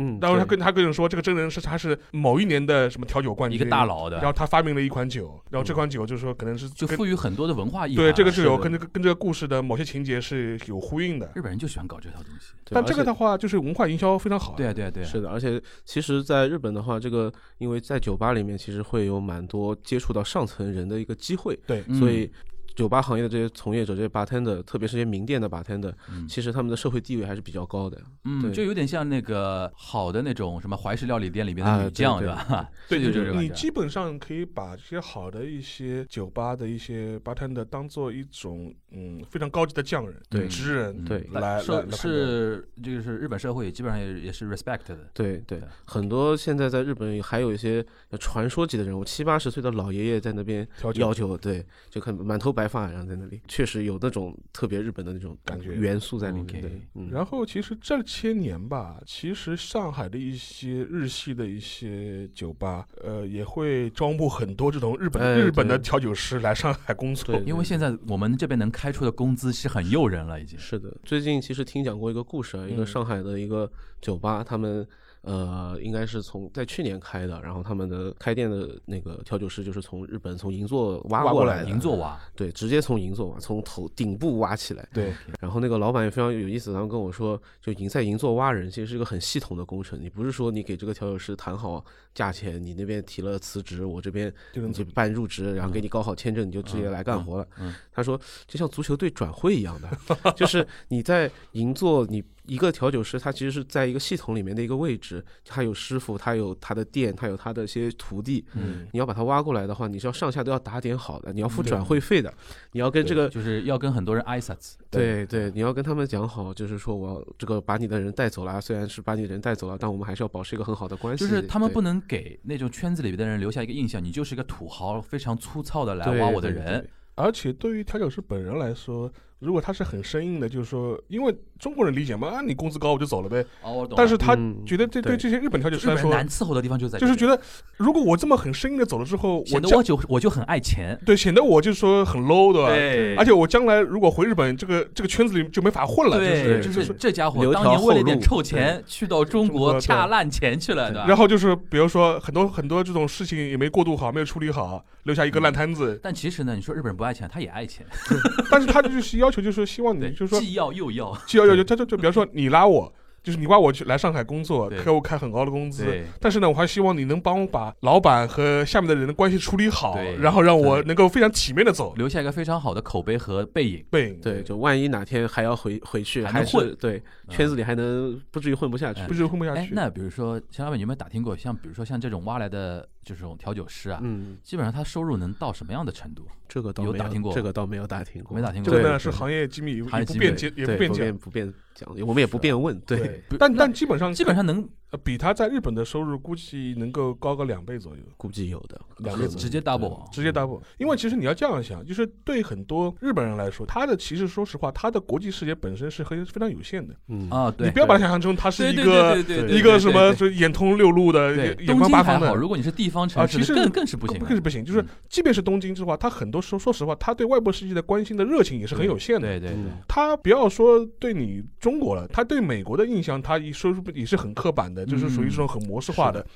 Speaker 1: 嗯，
Speaker 2: 然后他跟他跟人说，这个真人是他是某一年的什么调酒冠军一，
Speaker 3: 个大佬的
Speaker 2: 然，后他发明了一款酒，然后这款酒就是说可能是
Speaker 3: 就赋予很多的文化意义。
Speaker 2: 对这个是有跟这个跟这个故事的某些情节是有呼应的，
Speaker 3: 日本人就喜欢搞这套东西。
Speaker 2: 但这个的话就是文化营销非常好，
Speaker 3: 对啊，对啊，对啊，
Speaker 1: 是的，而且其实，在日本的话，这个因为在酒吧里面，其实会有蛮多接触到上层人的一个机会，
Speaker 2: 对
Speaker 3: 嗯
Speaker 1: 所以酒吧行业的这些从业者，这些 bartender，特别是这些名店的 bartender，
Speaker 3: 嗯。
Speaker 1: 其实他们的社会地位还是比较高的。
Speaker 3: 嗯，
Speaker 1: 对。
Speaker 3: 就有点像那个好的那种什么怀石料理店里边
Speaker 1: 啊
Speaker 3: 的女将，
Speaker 1: 对。*laughs* 对
Speaker 3: 吧？
Speaker 2: 对，
Speaker 3: 就
Speaker 2: 就是
Speaker 3: 这个感觉。
Speaker 2: 你基本上可以把这些好的一些酒吧的一些 bartender 当做一种嗯非常高级的匠人、
Speaker 1: 对。
Speaker 2: 职人
Speaker 3: 嗯。
Speaker 1: 对。
Speaker 2: 来来
Speaker 3: 受
Speaker 2: 来判断
Speaker 3: 是这个是日本社会基本上也也是 respect 的。
Speaker 1: 对对。
Speaker 3: 对，
Speaker 1: 很多现在在日本还有一些传说级的人物，七八十岁的老爷爷在那边
Speaker 2: 调酒。
Speaker 1: 要求，对，就看满头白发，然后在那里，确实有那种特别日本的那种
Speaker 2: 感觉
Speaker 1: 元素在里面。对，嗯，
Speaker 2: 然后其实这些年吧，其实上海的一些日系的一些酒吧，呃，也会招募很多这种日本、
Speaker 1: 哎
Speaker 2: 日本的调酒师来上海工作
Speaker 1: 对。*laughs*
Speaker 3: 因为现在我们这边能开出的工资是很诱人了，已经。
Speaker 1: 是的，最近其实听讲过一个故事啊，一个
Speaker 2: 嗯
Speaker 1: 上海的一个酒吧，他们呃应该是从在去年开的，然后他们的开店的那个调酒师就是从日本从银座挖
Speaker 2: 挖过来的
Speaker 1: 过来的，
Speaker 3: 银座挖，
Speaker 1: 对，直接从银座挖，从头顶部挖起来。
Speaker 2: 对，
Speaker 1: 然后那个老板也非常有意思，然后跟我说，就银在银座挖人，其实是一个很系统的工程。你不是说你给这个调酒师谈好价钱，你那边提了辞职，我这边
Speaker 2: 就能
Speaker 1: 你就办入职，然后给你搞好签证，你就直接来干活了。他说，就像足球队转会一样的，*laughs* 就是你在银座，你一个调酒师，他其实是在一个系统里面的一个位置，他有师傅，他有他的店，他有他的一些徒弟。
Speaker 3: 嗯，
Speaker 1: 你要把他挖过来的话，你是要上下都要打点好的，你要付转会费的，你要跟这个
Speaker 3: 就是要跟很多人挨撒子。
Speaker 1: 对对，你要跟他们讲好，就是说我要这个把你的人带走了，虽然是把你的人带走了，但我们还是要保持一个很好的关系。
Speaker 3: 就是他们不能给那种圈子里边的人留下一个印象，你就是一个土豪，非常粗糙的来挖我的人。
Speaker 2: 而且对于调酒师本人来说，如果他是很生硬的，就是说，因为中国人理解嘛，啊，你工资高我就走了呗。
Speaker 3: 哦，我懂。
Speaker 2: 但是他
Speaker 1: 嗯
Speaker 2: 觉得这对
Speaker 1: 对
Speaker 2: 这些日本调酒师来说，
Speaker 3: 日本人难伺候的地方就在
Speaker 2: 就是觉得如果我这么很生硬的走了之后，我
Speaker 3: 显得我就我就很爱钱。
Speaker 2: 对显得我就说很 low 对吧？
Speaker 3: 对
Speaker 2: 而且我将来如果回日本，这个这个圈子里就没法混了，
Speaker 3: 对，
Speaker 2: 是
Speaker 3: 就
Speaker 2: 就是是。
Speaker 3: 这家伙
Speaker 1: 留
Speaker 3: 当年为了点臭钱，去到中
Speaker 2: 中国
Speaker 3: 恰烂钱去了，对吧？
Speaker 2: 然后就是比如说很多很多这种事情也没过渡好，没有处理好，留下一个烂摊子。
Speaker 3: 但其实呢，你说日本人不爱钱，他也爱钱，
Speaker 2: 但是他就是要求，就是希望你
Speaker 3: 对，
Speaker 2: 就是说
Speaker 3: 既要又要，
Speaker 2: 既要又要求，他就就比方说你拉我，就是你挖我去来上海工作，给我开很高的工资，
Speaker 3: 对，
Speaker 2: 但是呢，我还希望你能帮我把老板和下面的人的关系处理好，然后让我能够非常体面的走。
Speaker 3: 留下一个非常好的口碑和背影。
Speaker 2: 背影
Speaker 1: 对，就万一哪天还要回回去，还
Speaker 3: 能混。
Speaker 1: 对圈子里还能不至于混不下去。
Speaker 2: 不至于混不下去，。
Speaker 3: 哎那比如说，钱老板，你有没有打听过，像比如说像这种挖来的这种调酒师啊，
Speaker 1: 嗯，
Speaker 3: 基本上他收入能到什么样的程度？
Speaker 1: 这个倒没
Speaker 3: 有打听过
Speaker 1: 这个倒没有打听过，
Speaker 3: 没打听过
Speaker 1: 对
Speaker 2: 这个呢是行业机密，也
Speaker 3: 行业机密
Speaker 2: 不便接，也不便讲
Speaker 1: 不便。不便讲，我们也不便问。对，
Speaker 2: 对，但但基本上
Speaker 3: 基本上能
Speaker 2: 呃比他在日本的收入估计能够高个两倍左右，
Speaker 1: 估计有的。
Speaker 2: 两倍左右
Speaker 3: 直接 double，
Speaker 2: 直接 double。因为其实你要这样想，就是对很多日本人来说，他的其实说实话，他的国际视野本身是很非常有限的。
Speaker 1: 嗯
Speaker 3: 啊，对，
Speaker 2: 你不要把他想象成他是一个一个什么就眼通六路的、眼光八方的
Speaker 3: 京还好，。如果你是地方城市的，
Speaker 2: 啊其实
Speaker 3: 更更是不行，
Speaker 2: 更是不行，就是
Speaker 3: 嗯
Speaker 2: 即便是东京之话，他很多时候说实话，他对外部世界的关心的热情也是很有限的。
Speaker 3: 对对对
Speaker 1: 嗯，
Speaker 2: 他不要说对你中国了，他对美国的印象，他一说也是很刻板的，就是属于这种很模式化的。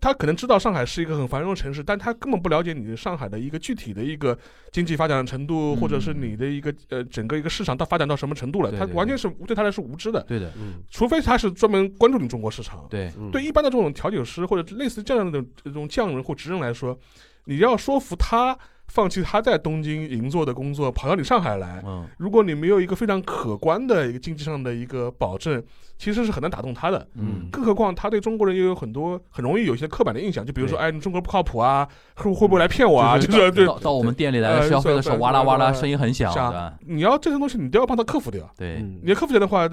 Speaker 2: 他可能知道上海是一个很繁荣的城市，但他根本不了解你的上海的一个具体的一个经济发展的程度，
Speaker 3: 嗯
Speaker 2: 或者是你的一个呃整个一个市场到发展到什么程度了，
Speaker 3: 对对
Speaker 2: 他完全是对他来说无知的，
Speaker 3: 对的，
Speaker 1: 嗯。
Speaker 2: 除非他是专门关注你中国市场。
Speaker 3: 对，
Speaker 1: 嗯。
Speaker 2: 对一般的这种调酒师或者类似这样的这种匠人或职人来说，你要说服他放弃他在东京银座的工作，跑到你上海来。
Speaker 3: 嗯
Speaker 2: 如果你没有一个非常可观的一个经济上的一个保证，其实是很难打动他的。
Speaker 3: 嗯
Speaker 2: 更何况他对中国人又有很多很容易有一些刻板的印象，就比如说，哎，你中国不靠谱啊，会会不会来骗我啊？就是对
Speaker 3: 到到我们店里来
Speaker 2: 呃
Speaker 3: 消费的时候，哇啦哇啦，声音很响
Speaker 2: 是啊
Speaker 3: 的，
Speaker 2: 你要这些东西，你都要帮他克服掉。你要克服掉的话，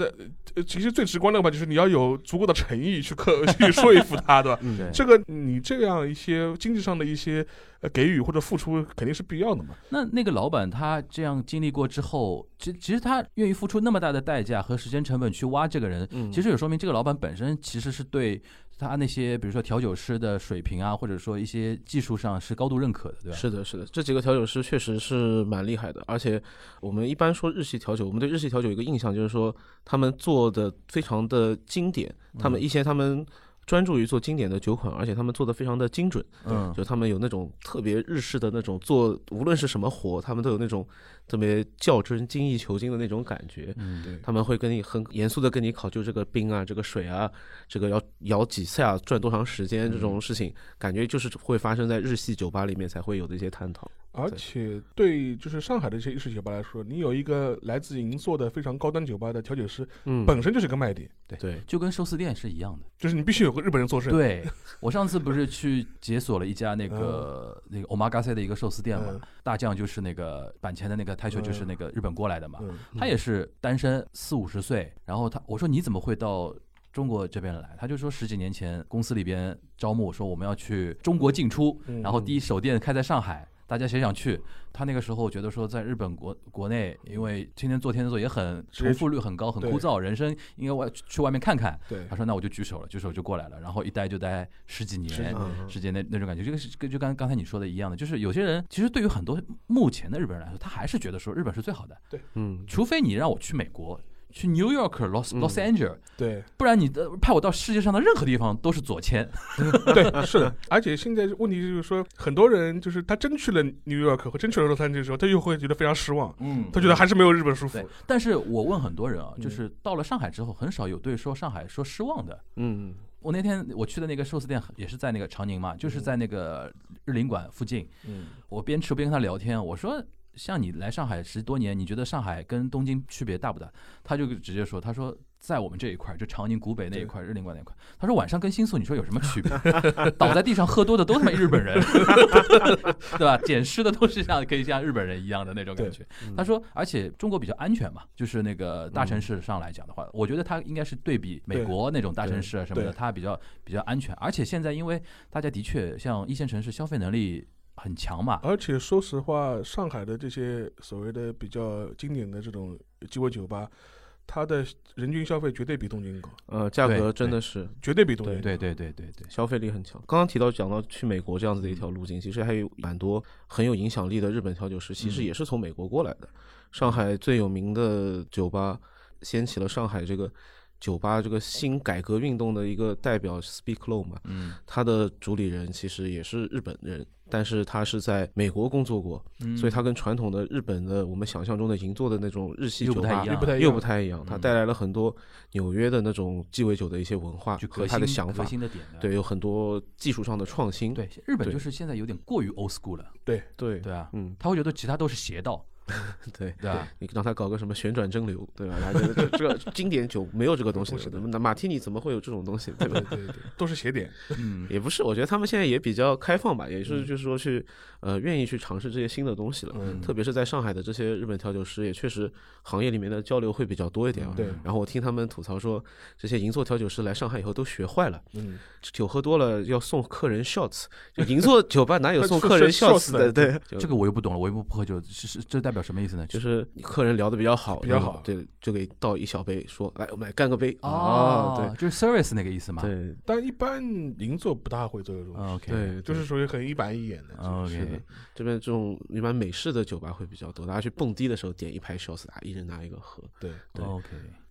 Speaker 2: 其实最直观的话，就是你要有足够的诚意去克 *laughs* 去说服他，对吧？这个你这样一些经济上的一些呃给予或者付出，肯定是必要的嘛。
Speaker 3: 那那个老板他这样经历过之后，其其实他愿意付出那么大的代价和时间成本去挖这个人，
Speaker 1: 嗯
Speaker 3: 其实也说明这个老板本身其实是对他那些比如说调酒师的水平啊，或者说一些技术上是高度认可的，对吧？
Speaker 1: 是的，是的，这几个调酒师确实是蛮厉害的，而且我们一般说日系调酒，我们对日系调酒有一个印象就是说他们做的非常的经典，他们
Speaker 3: 嗯
Speaker 1: 一些他们专注于做经典的酒款，而且他们做的非常的精准，
Speaker 3: 嗯。
Speaker 1: 就他们有那种特别日式的那种做，无论是什么活，他们都有那种特别较真、精益求精的那种感觉。
Speaker 3: 嗯
Speaker 2: 对
Speaker 1: 他们会跟你很严肃的跟你考究这个冰啊、这个水啊、这个要摇几下、转多长时间这种事情，感觉就是会发生在日系酒吧里面才会有的一些探讨。
Speaker 2: 而且对就是上海的一些日式酒吧来说，你有一个来自银座的非常高端酒吧的调酒师，
Speaker 1: 嗯，
Speaker 2: 本身就是个卖点，
Speaker 1: 对对，
Speaker 3: 就跟寿司店是一样的。
Speaker 2: 就是你必须有个日本人做事。
Speaker 3: 对我上次不是去解锁了一家那个、那个 omakase 的一个寿司店嘛，
Speaker 2: 嗯
Speaker 3: 大酱就是那个板前的那个泰秀就是那个日本过来的嘛，
Speaker 2: 嗯，
Speaker 3: 他也是单身四五十岁，然后他我说你怎么会到中国这边来？他就说十几年前公司里边招募说我们要去中国进出，
Speaker 2: 嗯
Speaker 3: 然后第一手店开在上海。大家谁想去？他那个时候觉得说，在日本国国内，因为天天做天天做也很重复率很高，很枯燥，人生应该外去外面看看。
Speaker 2: 对
Speaker 3: 他，说那我就举手了，举手就过来了，然后一待就待十几年
Speaker 2: 十几年，
Speaker 1: 嗯
Speaker 3: 时间那那种感觉，这个是跟就刚刚才你说的一样的，就是有些人其实对于很多目前的日本人来说，他还是觉得说日本是最好的，对
Speaker 1: 嗯，
Speaker 3: 除非你让我去美国。去 New York、Los
Speaker 1: 嗯
Speaker 3: Los Angeles，、
Speaker 2: 对，
Speaker 3: 不然你的派我到世界上的任何地方都是左迁。*laughs*
Speaker 2: 对，是的。而且现在问题就是说，很多人就是他真去了 New York 或真去了洛杉矶的时候，他又会觉得非常失望，
Speaker 3: 嗯
Speaker 2: 他觉得还是没有日本舒服。
Speaker 3: 但是我问很多人啊，
Speaker 2: 嗯
Speaker 3: 就是到了上海之后，很少有对说上海说失望的。
Speaker 1: 嗯
Speaker 3: 我那天我去的那个寿司店也是在那个长宁嘛，就是在那个日领馆附近。
Speaker 2: 嗯，
Speaker 3: 我边吃边跟他聊天，我说像你来上海十多年，你觉得上海跟东京区别大不大？他就直接说，他说在我们这一块，就长宁古北那一块，日领馆那一块，他说晚上跟新宿你说有什么区别？*laughs* 倒在地上喝多的都他妈日本人，*laughs* 对吧？捡尸的都是像可以像日本人一样的那种感觉。
Speaker 1: 嗯
Speaker 3: 他说，而且中国比较安全嘛，就是那个大城市上来讲的话，我觉得他应该是对比美国那种大城市啊什么的，
Speaker 2: 对
Speaker 3: 它比较比较安全。而且现在因为大家的确像一线城市消费能力很强嘛，
Speaker 2: 而且说实话，上海的这些所谓的比较经典的这种鸡尾酒吧，它的人均消费绝对比东京高，
Speaker 1: 呃，价格真的是
Speaker 2: 绝对比东京高。
Speaker 3: 对对对对对，
Speaker 1: 消费力很强。刚刚提到讲到去美国这样子的一条路径，其实还有蛮多很有影响力的日本调酒师，其实
Speaker 3: 嗯
Speaker 1: 也是从美国过来的。上海最有名的酒吧，掀起了上海这个酒吧这个新改革运动的一个代表 Speak Low 嘛，
Speaker 3: 嗯，
Speaker 1: 他的主理人其实也是日本人，但是他是在美国工作过，
Speaker 3: 嗯。
Speaker 1: 所以他跟传统的日本的我们想象中的银座的那种日系酒吧
Speaker 3: 又不太一样。
Speaker 2: 又不太一样
Speaker 1: 他
Speaker 3: 嗯。
Speaker 1: 带来了很多纽约的那种鸡尾酒的一些文化和他的想法，
Speaker 3: 新的点的，
Speaker 1: 对，有很多技术上的创新。
Speaker 3: 对，日本就是现在有点过于 old school 了，
Speaker 1: 对。
Speaker 3: 对。对啊，
Speaker 1: 嗯，
Speaker 3: 他会觉得其他都是邪道，*laughs*
Speaker 1: 对。
Speaker 3: 对吧？
Speaker 1: 你让他搞个什么旋转蒸馏，对吧？他 *laughs* 这个这这个经典酒没有这个东西
Speaker 2: 东西的
Speaker 1: 的，那马提尼怎么会有这种东西，对吧
Speaker 2: 对？对对，都是邪点。*laughs*
Speaker 3: 嗯，
Speaker 1: 也不是，我觉得他们现在也比较开放吧，也是
Speaker 2: 嗯
Speaker 1: 就是说去呃愿意去尝试这些新的东西了。
Speaker 2: 嗯，
Speaker 1: 特别是在上海的这些日本调酒师，也确实行业里面的交流会比较多一点啊。
Speaker 2: 对
Speaker 1: 然后我听他们吐槽说，这些银座调酒师来上海以后都学坏了，
Speaker 2: 嗯，
Speaker 1: 酒喝多了要送客人 shots，就银座酒吧哪有送客人
Speaker 2: 是
Speaker 1: shots 的？对，
Speaker 3: 这个我又不懂了，我又不不喝酒，是是这代表什么意思呢？
Speaker 1: 就是客人聊的比较好，
Speaker 2: 比较好
Speaker 1: 对，就给倒一小杯，说来我们来干个杯啊
Speaker 3: 哦，就是 service 那个意思嘛。
Speaker 1: 对对
Speaker 2: 但一般银座不大会做这种
Speaker 3: ，，OK，
Speaker 1: 对，
Speaker 2: 就是属于很一板一眼的。
Speaker 3: 哦
Speaker 1: 是的
Speaker 3: ，OK，
Speaker 1: 这边这种一般美式的酒吧会比较多，大家去蹦迪的时候点一排 shots，大家一人拿一个喝。
Speaker 2: 对，
Speaker 1: 对
Speaker 3: OK，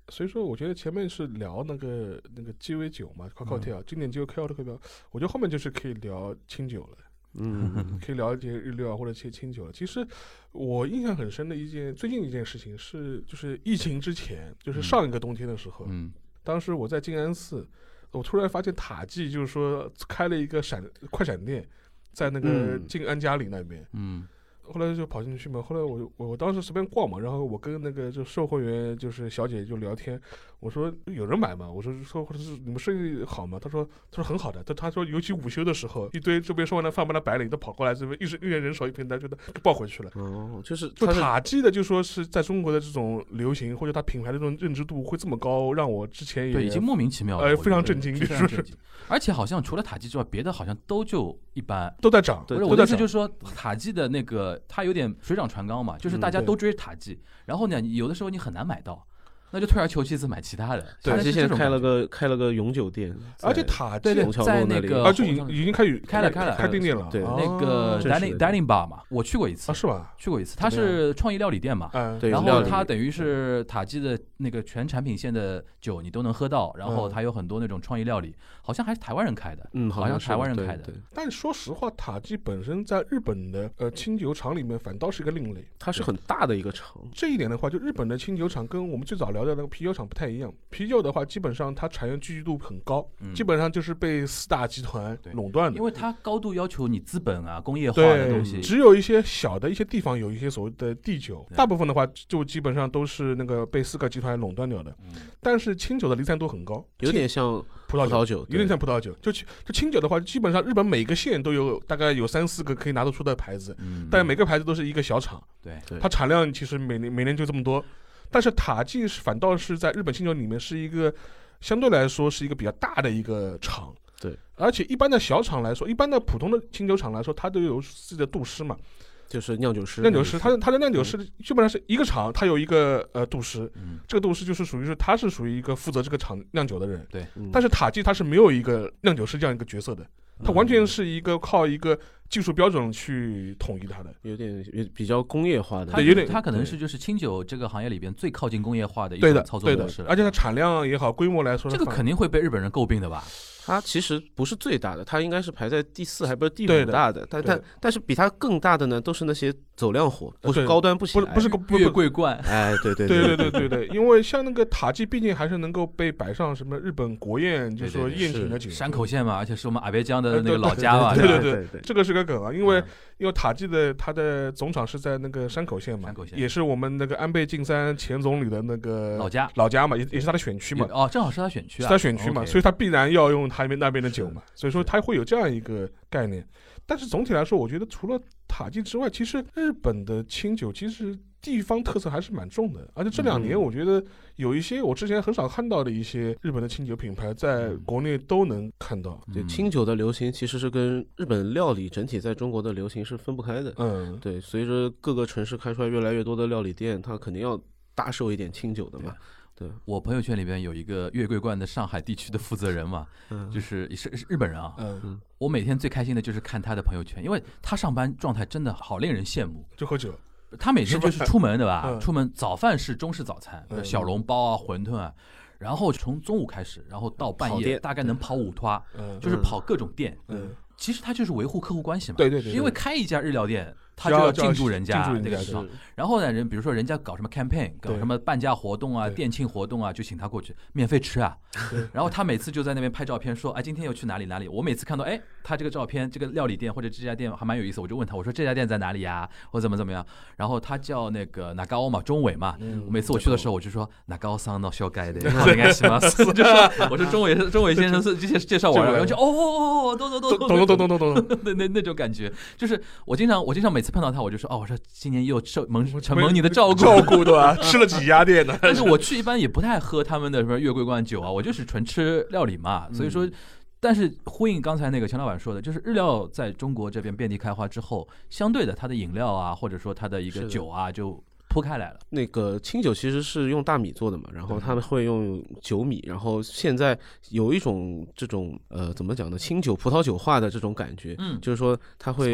Speaker 2: 所以说我觉得前面是聊那个那个鸡尾酒嘛，cocktail，经典鸡尾 cocktail，我觉得后面就是可以聊清酒了。
Speaker 1: 嗯
Speaker 2: 可以聊一些日料或者一些清酒了。其实我印象很深的一件最近一件事情是，就是疫情之前，就是
Speaker 3: 嗯
Speaker 2: 上一个冬天的时候，
Speaker 3: 嗯
Speaker 2: 当时我在静安寺，我突然发现塔记就是说开了一个闪快闪店，在那个
Speaker 1: 嗯
Speaker 2: 静安嘉里那边。
Speaker 3: 嗯
Speaker 2: 后来就跑进去嘛。后来我就我我当时随便逛嘛，然后我跟那个就售货员就是小姐就聊天，我说有人买吗？我说说或者是你们生意好吗？她说她说很好的，她她说尤其午休的时候，一堆这边说完了饭班的白领都跑过来这边，一时一人人手一瓶单，就都抱回去了。
Speaker 1: 哦，就是
Speaker 2: 就塔基的，就说是在中国的这种流行或者它品牌的这种认知度会这么高，让我之前也
Speaker 3: 对，已经莫名其妙了，
Speaker 2: 呃非常震惊
Speaker 3: 非
Speaker 2: 就是
Speaker 3: 常震惊。而且好像除了塔基之外，别的好像都就一般。
Speaker 2: 都在涨，
Speaker 1: 对
Speaker 3: 不是我的。意思就是说，塔基的那个它有点水涨船高嘛，就是大家都追塔季，然后呢，有的时候你很难买到，那就退而求其次买其他的。
Speaker 1: 塔基
Speaker 3: 现在是这
Speaker 1: 现在开了个开了个永久店，
Speaker 2: 而且塔基
Speaker 3: 对对在
Speaker 1: 那
Speaker 3: 个
Speaker 2: 啊，就已经已经开始
Speaker 3: 开了开了
Speaker 2: 开店店了，
Speaker 1: 对
Speaker 2: 哦
Speaker 3: 那个 dining dining bar 嘛，我去过一次
Speaker 2: 啊，是吧？
Speaker 3: 去过一次，它是创意料理店嘛。
Speaker 2: 嗯，
Speaker 1: 对
Speaker 3: 然后它等于是塔基的那个全产品线的酒你都能喝到，然后
Speaker 2: 嗯
Speaker 3: 它有很多那种创意料理，好像还是台湾人开的，
Speaker 1: 嗯，
Speaker 3: 好像
Speaker 1: 是
Speaker 3: 台湾人开的
Speaker 1: 对对
Speaker 2: 但说实话，塔基本身在日本的呃清酒厂里面反倒是一个另类。
Speaker 1: 它是很大的一个厂，
Speaker 2: 这一点的话，就日本的清酒厂跟我们最早聊的那个啤酒厂不太一样。啤酒的话，基本上它产业聚集度很高，
Speaker 3: 嗯
Speaker 2: 基本上就是被四大集团垄断的
Speaker 3: 因。为它高度要求你资本啊、工业化的东西，，
Speaker 2: 只有一些小的一些地方有一些所谓的地酒，大部分的话就基本上都是那个被四个集团垄断掉的。
Speaker 3: 嗯
Speaker 2: 但是清酒的离散度很高，
Speaker 1: 有点像
Speaker 2: 葡萄酒，
Speaker 1: 葡萄酒，
Speaker 2: 有点像葡萄酒。就清就清酒的话，基本上日本每个县都有大概有三四个可以拿得出的牌子，
Speaker 3: 嗯，
Speaker 2: 但每个牌子都是一个小厂，
Speaker 3: 对
Speaker 1: 对
Speaker 2: 它产量其实每年每年就这么多。但是塔基是反倒是在日本清酒里面是一个相对来说是一个比较大的一个厂。
Speaker 1: 对，
Speaker 2: 而且一般的小厂来说，一般的普通的清酒厂来说，它都有自己的杜师嘛。
Speaker 1: 就是酿酒师，
Speaker 2: 酿酒师，他的它的酿酒师基本上是一个厂，他有一个呃杜师，
Speaker 3: 嗯。
Speaker 2: 这个杜师就是属于是他是属于一个负责这个厂酿酒的人。
Speaker 1: 嗯
Speaker 2: 但是塔基他是没有一个酿酒师这样一个角色的，他完全是一个靠一个技术标准去统一它的。
Speaker 1: 有点有比较工业化的，
Speaker 3: 它
Speaker 2: 对有点
Speaker 3: 它可能是就是清酒这个行业里边最靠近工业化的一
Speaker 2: 对的
Speaker 3: 种操，作
Speaker 2: 对的
Speaker 3: 模式，了。
Speaker 2: 而且它产量也好，规模来说，
Speaker 3: 这个肯定会被日本人诟病的吧？
Speaker 1: 它其实不是最大的，它应该是排在第四还不是第五大的，但但但是比它更大的呢，都是那些走量货，不是高端不行，
Speaker 2: 不是不是个不
Speaker 3: 月
Speaker 2: 不。
Speaker 3: 桂冠，
Speaker 1: 哎，对对
Speaker 2: 对对对对对，因为像那个塔基，毕竟还是能够被摆上什么日本国宴，就是说宴请的酒。
Speaker 3: 山口县嘛，而且是我们阿别江的那个老家嘛，
Speaker 2: 对对
Speaker 1: 对对
Speaker 2: 这个是个梗啊，因为
Speaker 3: 嗯
Speaker 2: 因为塔季的它的总厂是在那个山口县嘛
Speaker 3: 山口，县。
Speaker 2: 也是我们那个安倍晋三前总理的那个
Speaker 3: 老家。
Speaker 2: 老家嘛，也也是他的选区嘛，
Speaker 3: 哦，正好是他选区
Speaker 2: 是
Speaker 3: 啊，
Speaker 2: 他选区嘛
Speaker 3: ，OK。
Speaker 2: 所以他必然要用他们那边的酒嘛，所以说他会有这样一个概念。但是总体来说，我觉得除了塔季之外，其实日本的清酒其实地方特色还是蛮重的，而且这两年
Speaker 1: 嗯
Speaker 2: 我觉得有一些我之前很少看到的一些日本的清酒品牌，在国内都能看到。
Speaker 1: 对
Speaker 3: 嗯
Speaker 1: 清酒的流行其实是跟日本料理整体在中国的流行是分不开的。
Speaker 2: 嗯，
Speaker 1: 对，随着各个城市开出来越来越多的料理店，它肯定要搭售一点清酒的嘛。对，
Speaker 3: 我朋友圈里边有一个月桂冠的上海地区的负责人嘛，
Speaker 1: 嗯，
Speaker 3: 就是是是日本人啊。
Speaker 2: 嗯，
Speaker 3: 我每天最开心的就是看他的朋友圈，因为他上班状态真的好令人羡慕。
Speaker 2: 就喝酒，
Speaker 3: 他每天就是出门对吧？
Speaker 2: 嗯。
Speaker 3: 出门早饭是中式早餐，
Speaker 2: 嗯。
Speaker 3: 小笼包啊、馄饨啊，然后从中午开始，然后到半夜大概能跑五
Speaker 1: 趟，
Speaker 3: 就是跑各种店。
Speaker 2: 嗯，
Speaker 3: 其实他就是维护客户关系嘛。
Speaker 2: 对对对，
Speaker 3: 因为开一家日料店，他
Speaker 2: 就要
Speaker 3: 进驻人家那个
Speaker 1: 是。
Speaker 3: 然后呢，人比如说人家搞什么 campaign，搞什么半价活动啊、店庆活动啊，就请他过去免费吃啊。然后他每次就在那边拍照片，说哎今天又去哪里哪里。我每次看到哎他这个照片，这个料理店或者这家店还蛮有意思，我就问他，我说这家店在哪里呀？或怎么怎么样？然后他叫那个哪高嘛，中伟嘛。每次我去的时候，我就说哪高桑到小改的，应该是吗？就说我说中伟是中伟先生是介介绍我，
Speaker 2: 这个
Speaker 3: 然后就哦哦哦，哦懂懂
Speaker 2: 懂懂懂懂懂懂懂，
Speaker 3: 那那那种感觉，就是我经常我经常每次碰到他，我就说哦，我说今年又受蒙承蒙你的照顾。
Speaker 2: 照顾对吧？*laughs* 吃了几家店呢？
Speaker 3: 但是我去一般也不太喝他们的什么月桂冠酒啊，我就是纯吃料理嘛。所以说，但是呼应刚才那个钱老板说的，就是日料在中国这边遍地开花之后，相对的它的饮料啊，或者说它的一个酒啊，就铺开来了。
Speaker 1: 那个清酒其实是用大米做的嘛，然后他们会用酒米，然后现在有一种这种呃怎么讲呢，清酒葡萄酒化的这种感觉，
Speaker 3: 嗯。
Speaker 1: 就是说它会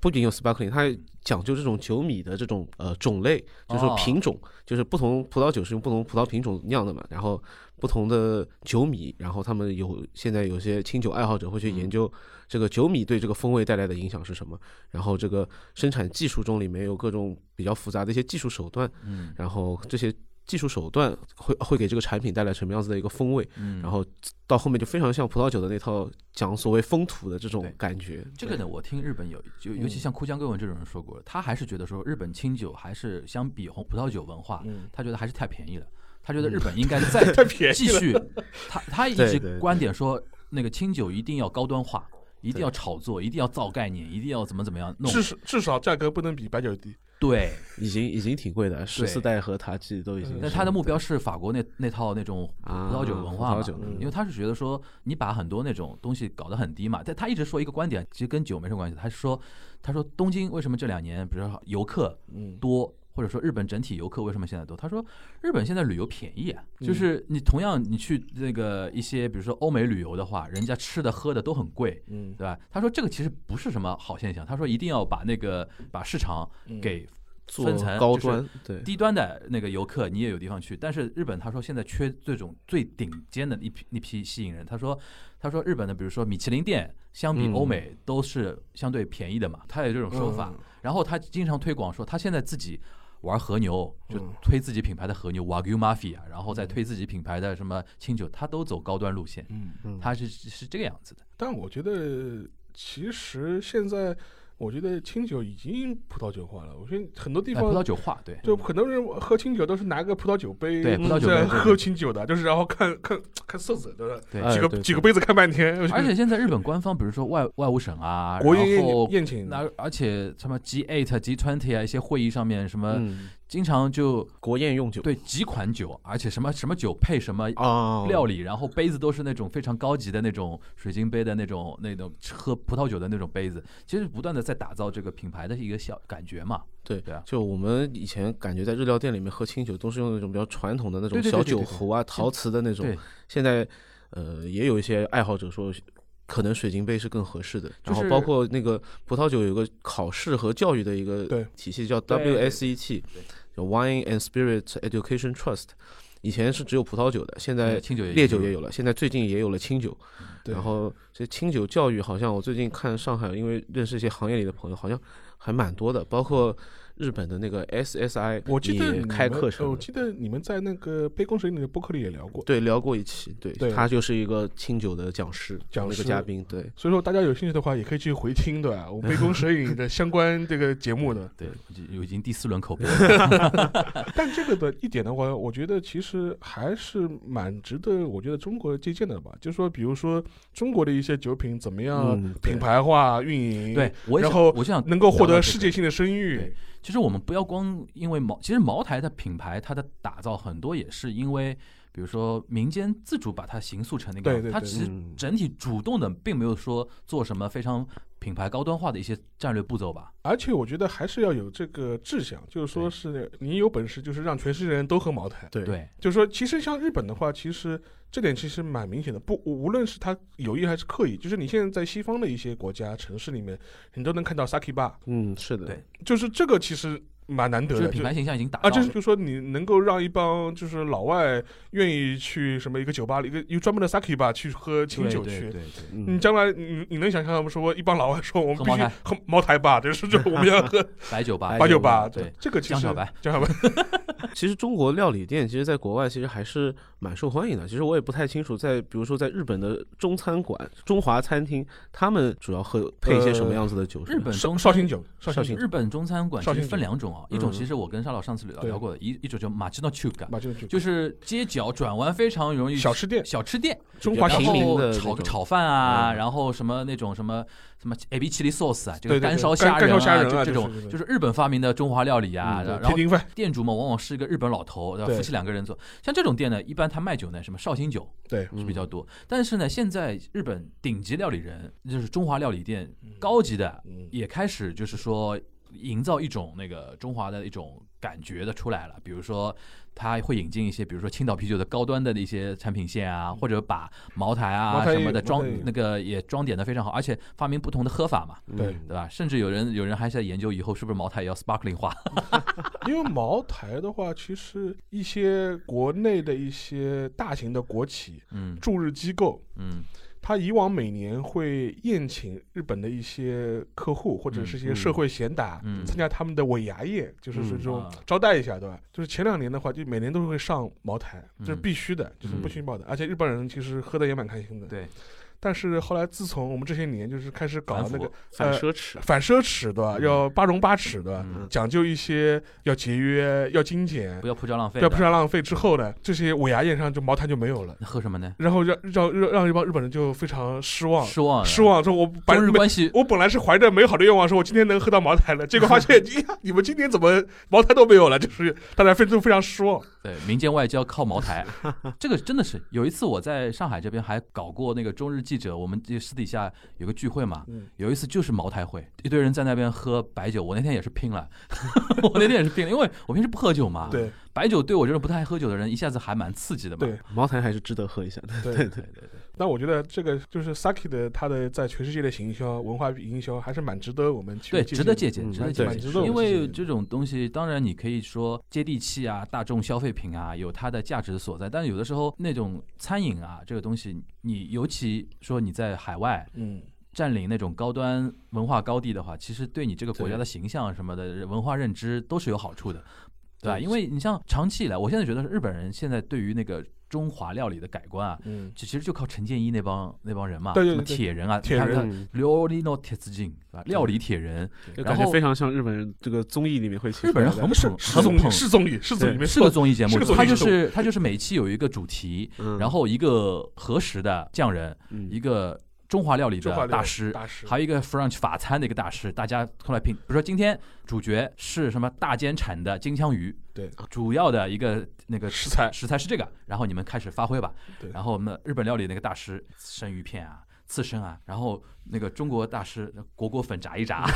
Speaker 1: 不仅有 sparkling，它讲究这种酒米的这种呃种类，就是说
Speaker 3: 哦
Speaker 1: 品种，就是不同葡萄酒是用不同葡萄品种酿的嘛，然后不同的酒米，然后他们有现在有些清酒爱好者会去研
Speaker 3: 嗯
Speaker 1: 究这个酒米对这个风味带来的影响是什么，然后这个生产技术中里面有各种比较复杂的一些技术手段，
Speaker 3: 嗯，
Speaker 1: 然后这些技术手段会会给这个产品带来什么样子的一个风味，
Speaker 3: 嗯，
Speaker 1: 然后到后面就非常像葡萄酒的那套讲所谓风土的这种感觉。
Speaker 3: 这个呢，我听日本有就尤其
Speaker 2: 嗯
Speaker 3: 像枯江歌文这种人说过，他还是觉得说日本清酒还是相比红葡萄酒文化，
Speaker 2: 嗯，
Speaker 3: 他觉得还是太便宜了。他觉得日本应该 *laughs* 再继续，*laughs* 他他一直观点说，那个清酒一定要高端化，一定要炒作，一定要造概念，一定要怎么怎么样弄。
Speaker 2: 至少至少价格不能比白酒低。
Speaker 3: 对，
Speaker 1: 已经已经挺贵的，十四代和塔基都已经是。
Speaker 2: 嗯
Speaker 3: 那他的目标是法国那那套那种葡
Speaker 1: 啊
Speaker 3: 萄酒文化嘛
Speaker 1: 葡萄酒
Speaker 2: 嗯
Speaker 3: 因为他是觉得说你把很多那种东西搞得很低嘛，但他一直说一个观点，其实跟酒没什么关系。他是说，他说东京为什么这两年，比如说游客
Speaker 2: 嗯，
Speaker 3: 多，或者说日本整体游客为什么现在多？他说日本现在旅游便宜啊，
Speaker 2: 嗯
Speaker 3: 就是你同样你去那个一些比如说欧美旅游的话，人家吃的喝的都很贵。
Speaker 2: 嗯
Speaker 3: 对吧？他说这个其实不是什么好现象。他说一定要把那个把市场
Speaker 2: 嗯
Speaker 3: 给
Speaker 1: 做
Speaker 3: 分层就是
Speaker 1: 高端，对
Speaker 3: 低端的那个游客你也有地方去，但是日本他说现在缺这种最顶尖的一批一批吸引人。他说他说日本的比如说米其林店相比
Speaker 1: 嗯
Speaker 3: 欧美都是相对便宜的嘛，他有这种说法。
Speaker 2: 嗯
Speaker 3: 然后他经常推广说他现在自己玩和牛，就
Speaker 2: 嗯。
Speaker 3: 推自己品牌的和牛 Wagyu Mafia，然后再推自己品牌的什么清酒，他都走高端路线，
Speaker 2: 嗯，
Speaker 1: 嗯。
Speaker 3: 他是是这个样子的。
Speaker 2: 但我觉得其实现在，我觉得清酒已经葡萄酒化了。我觉得很多地
Speaker 3: 方，葡萄。酒化，对
Speaker 2: 就很多人喝清酒都是拿个葡萄酒杯，
Speaker 3: 对葡萄酒
Speaker 2: 在
Speaker 3: 杯
Speaker 2: 喝清酒的，就是然后看看看色泽，对吧？
Speaker 3: 对。
Speaker 1: 哎
Speaker 2: 几个几个杯子看半天，
Speaker 3: 而且现在日本官方，比如说外外务省啊，
Speaker 2: 国宴
Speaker 3: 然后
Speaker 2: 宴宴请，
Speaker 3: 那而且什么 G eight、G twenty 啊，一些会议上面什么，
Speaker 1: 嗯，
Speaker 3: 经常就
Speaker 1: 国宴用酒。
Speaker 3: 对几款酒，而且什么什么酒配什么
Speaker 1: 啊，
Speaker 3: 料理，然后杯子都是那种非常高级的那种水晶杯的那种那种喝葡萄酒的那种杯子，其实不断的在打造这个品牌的一个小感觉嘛。
Speaker 1: 对
Speaker 3: 对啊。
Speaker 1: 就我们以前感觉在日料店里面喝清酒都是用那种比较传统的那种小酒壶啊、陶瓷的那种
Speaker 3: 对。
Speaker 1: 现在呃也有一些爱好者说，可能水晶杯是更合适的。然后包括那个葡萄酒有个考试和教育的一个体系叫
Speaker 3: 对对
Speaker 1: WSET，Wine and Spirit Education Trust。以前是只有葡萄酒的，现在
Speaker 3: 清酒
Speaker 1: 烈酒也有了，现在最近也有了清酒。
Speaker 2: 对
Speaker 1: 然后这清酒教育好像我最近看上海，因为认识一些行业里的朋友，好像还蛮多的，包括日本的那个 SSI，
Speaker 2: 我记得
Speaker 1: 开课程了。
Speaker 2: 我记得你们在那个杯弓蛇影里的播客里也聊过，
Speaker 1: 对，聊过一期，对
Speaker 2: 对
Speaker 1: 他就是一个清酒的讲师，讲了
Speaker 2: 一个
Speaker 1: 嘉宾，对，
Speaker 2: 所以说大家有兴趣的话也可以去回听，对 *laughs* 吧？我杯弓蛇影的相关这个节目的。*laughs*
Speaker 3: 对，有已经第四轮口碑了。*laughs*
Speaker 2: 但这个的一点的话，我觉得其实还是蛮值得，我觉得中国借鉴的吧。就是说，比如说中国的一些酒品怎么样品牌化运营，
Speaker 3: 对，，
Speaker 2: 然后
Speaker 3: 我想
Speaker 2: 能够获得世界性的声誉
Speaker 3: 对。其实我们不要光因为茅，其实茅台的品牌它的打造很多也是因为，比如说民间自主把它形塑成那个样子，
Speaker 2: 对对对
Speaker 3: 它其实
Speaker 1: 嗯。
Speaker 3: 整体主动的并没有说做什么非常品牌高端化的一些战略步骤吧。
Speaker 2: 而且我觉得还是要有这个志向，就是说是你有本事，就是让全世界人都喝茅台。
Speaker 1: 对
Speaker 3: 对，
Speaker 2: 就是说，其实像日本的话，其实这点其实蛮明显的。不，无论是他有意还是刻意，就是你现在在西方的一些国家城市里面，你都能看到 sake bar，
Speaker 1: 嗯，是的，
Speaker 3: 对
Speaker 2: 就是这个其实蛮难得的。就
Speaker 3: 就是品牌形象已经打
Speaker 2: 啊。就是就说你能够让一帮就是老外愿意去什么一个酒吧里，一个一个专门的 sake bar 去喝清酒去。
Speaker 3: 对对
Speaker 2: 你将来你你能想象说一帮老外说我们必须
Speaker 3: 喝茅台
Speaker 2: 喝茅台吧，就是就我们要喝 *laughs*
Speaker 3: 白酒吧，
Speaker 2: 白酒吧，
Speaker 3: 对，
Speaker 2: 这个其实
Speaker 3: 江小白，
Speaker 2: 江小白，*laughs*
Speaker 1: 其实中国料理店，其实在国外其实还是蛮受欢迎的。其实我也不太清楚，在比如说在日本的中餐馆、中华餐厅，他们主要喝配一些什么样子的酒？
Speaker 3: 日本
Speaker 2: 绍
Speaker 3: 中餐
Speaker 2: 绍兴酒，绍兴，
Speaker 3: 日本中餐馆其实分
Speaker 2: 绍兴酒
Speaker 3: 两种啊，一种
Speaker 1: 嗯
Speaker 3: 其实我跟沙老上次聊聊过的，一一种叫马吉诺 g a
Speaker 2: 马这个酒
Speaker 3: 就是街角转弯非常容易
Speaker 2: 小吃店，
Speaker 3: 小吃店，
Speaker 2: 中华
Speaker 1: 平民的
Speaker 3: 炒个炒饭啊，
Speaker 1: 嗯
Speaker 3: 然后什么那种什么什么 A B 七里 sauce 啊，这个干烧
Speaker 2: 虾仁啊
Speaker 3: 就这种
Speaker 2: 就是
Speaker 3: 日本发明的中华料理啊。
Speaker 1: 嗯
Speaker 3: 然后店主嘛，往往是一个日本老头，夫妻两个人做。像这种店呢，一般他卖酒呢，什么绍兴酒
Speaker 2: 对，
Speaker 3: 是比较多。但是呢，现在日本顶级料理人，就是中华料理店
Speaker 2: 嗯。
Speaker 3: 高级的，
Speaker 2: 嗯。
Speaker 3: 也开始就是说营造一种那个中华的一种感觉的出来了。比如说，他会引进一些，比如说青岛啤酒的高端的一些产品线啊，或者把茅台啊什么的装那个也装点的非常好，而且发明不同的喝法嘛，
Speaker 2: 对
Speaker 1: 嗯
Speaker 3: 对吧？甚至有人有人还在研究以后是不是茅台也要 sparkling 化。*laughs*
Speaker 2: 因为茅台的话，其实一些国内的一些大型的国企、
Speaker 3: 嗯
Speaker 2: 驻日机构，
Speaker 3: 嗯，
Speaker 2: 他以往每年会宴请日本的一些客户或者是一些社会贤达，
Speaker 3: 嗯
Speaker 2: 参加他们的尾牙宴，就是是这种
Speaker 3: 啊
Speaker 2: 招待一下，对吧？就是前两年的话，就每年都会上茅台，这是
Speaker 3: 嗯
Speaker 2: 必须的，就是不
Speaker 3: 嗯
Speaker 2: 许报的。而且日本人其实喝的也蛮开心的。。
Speaker 3: 对，
Speaker 2: 但是后来自从我们这些年就是开始搞那个
Speaker 1: 反奢侈，
Speaker 2: 反奢侈，对吧？
Speaker 3: 嗯
Speaker 2: 要八荣八耻，对吧？
Speaker 3: 嗯
Speaker 2: 讲究一些要节约、要精简
Speaker 3: 不，要铺张浪费
Speaker 2: 不要铺张浪费。之后呢，这些尾牙宴上就茅台就没有了。
Speaker 3: 那喝什么呢？
Speaker 2: 然后让让让让一帮日本人就非常失望，
Speaker 3: 失望，
Speaker 2: 失望。说我本
Speaker 3: 中日关系
Speaker 2: 我本来是怀着美好的愿望，说我今天能喝到茅台了，结果发现，哎呀，你们今天怎么茅台都没有了？就是大家非都非常失望。
Speaker 3: 对，民间外交靠茅台，*laughs* 这个真的是有一次我在上海这边还搞过那个中日记者，我们这私底下有个聚会嘛，
Speaker 2: 嗯，
Speaker 3: 有一次就是茅台会，一堆人在那边喝白酒，我那天也是拼了，*laughs* 我那天也是拼了，因为我平时不喝酒嘛，，
Speaker 2: 对。
Speaker 3: 白酒对我这种不太爱喝酒的人一下子还蛮刺激的嘛，
Speaker 2: 对。
Speaker 1: 茅台还是值得喝一下的。
Speaker 2: 对。*laughs*
Speaker 1: 对
Speaker 3: 对对对，
Speaker 2: 但我觉得这个就是 Saki 的他的在全世界的行销、文化营销还是蛮值得我们去
Speaker 3: 对，值得借
Speaker 2: 鉴
Speaker 3: 值得借鉴。因为这种东西，当然你可以说接地气啊，大众消费品啊，有它的价值所在。但是有的时候那种餐饮啊，这个东西，你尤其说你在海外。
Speaker 2: 嗯，
Speaker 3: 占领那种高端文化高地的话，其实对你这个国家的形象什么的文化认知都是有好处的，对吧？因为你像长期以来，我现在觉得日本人现在对于那个中华料理的改观啊，
Speaker 2: 嗯，
Speaker 3: 其实就靠陈建一那帮那帮人嘛，什么
Speaker 2: 对对。对
Speaker 3: 铁人啊，
Speaker 2: 铁人
Speaker 1: 嗯，
Speaker 3: 料理の鉄人，是吧？料理铁人，
Speaker 1: 感觉
Speaker 3: 然后
Speaker 1: 非常像日本人这个综艺里面会起
Speaker 3: 日本人很捧
Speaker 2: 是是综艺，
Speaker 3: 很捧
Speaker 2: 是综艺，是综艺，
Speaker 3: 是个。综艺节目
Speaker 2: 是个，综艺
Speaker 3: 它就是他就是每期有一个主题，
Speaker 1: 嗯。
Speaker 3: 然后一个合适的匠人，
Speaker 1: 嗯。
Speaker 3: 一个中华料理的大师，
Speaker 2: 大师，
Speaker 3: 还有一个 French 法餐的一个大师，大家后来拼，比如说今天主角是什么大煎产的金枪鱼，
Speaker 2: 对，
Speaker 3: 主要的一个那个
Speaker 2: 食材
Speaker 3: 食材是这个，然后你们开始发挥吧。
Speaker 2: 对
Speaker 3: 然后我们日本料理那个大师生鱼片啊。刺身啊，然后那个中国大师裹裹粉炸一炸，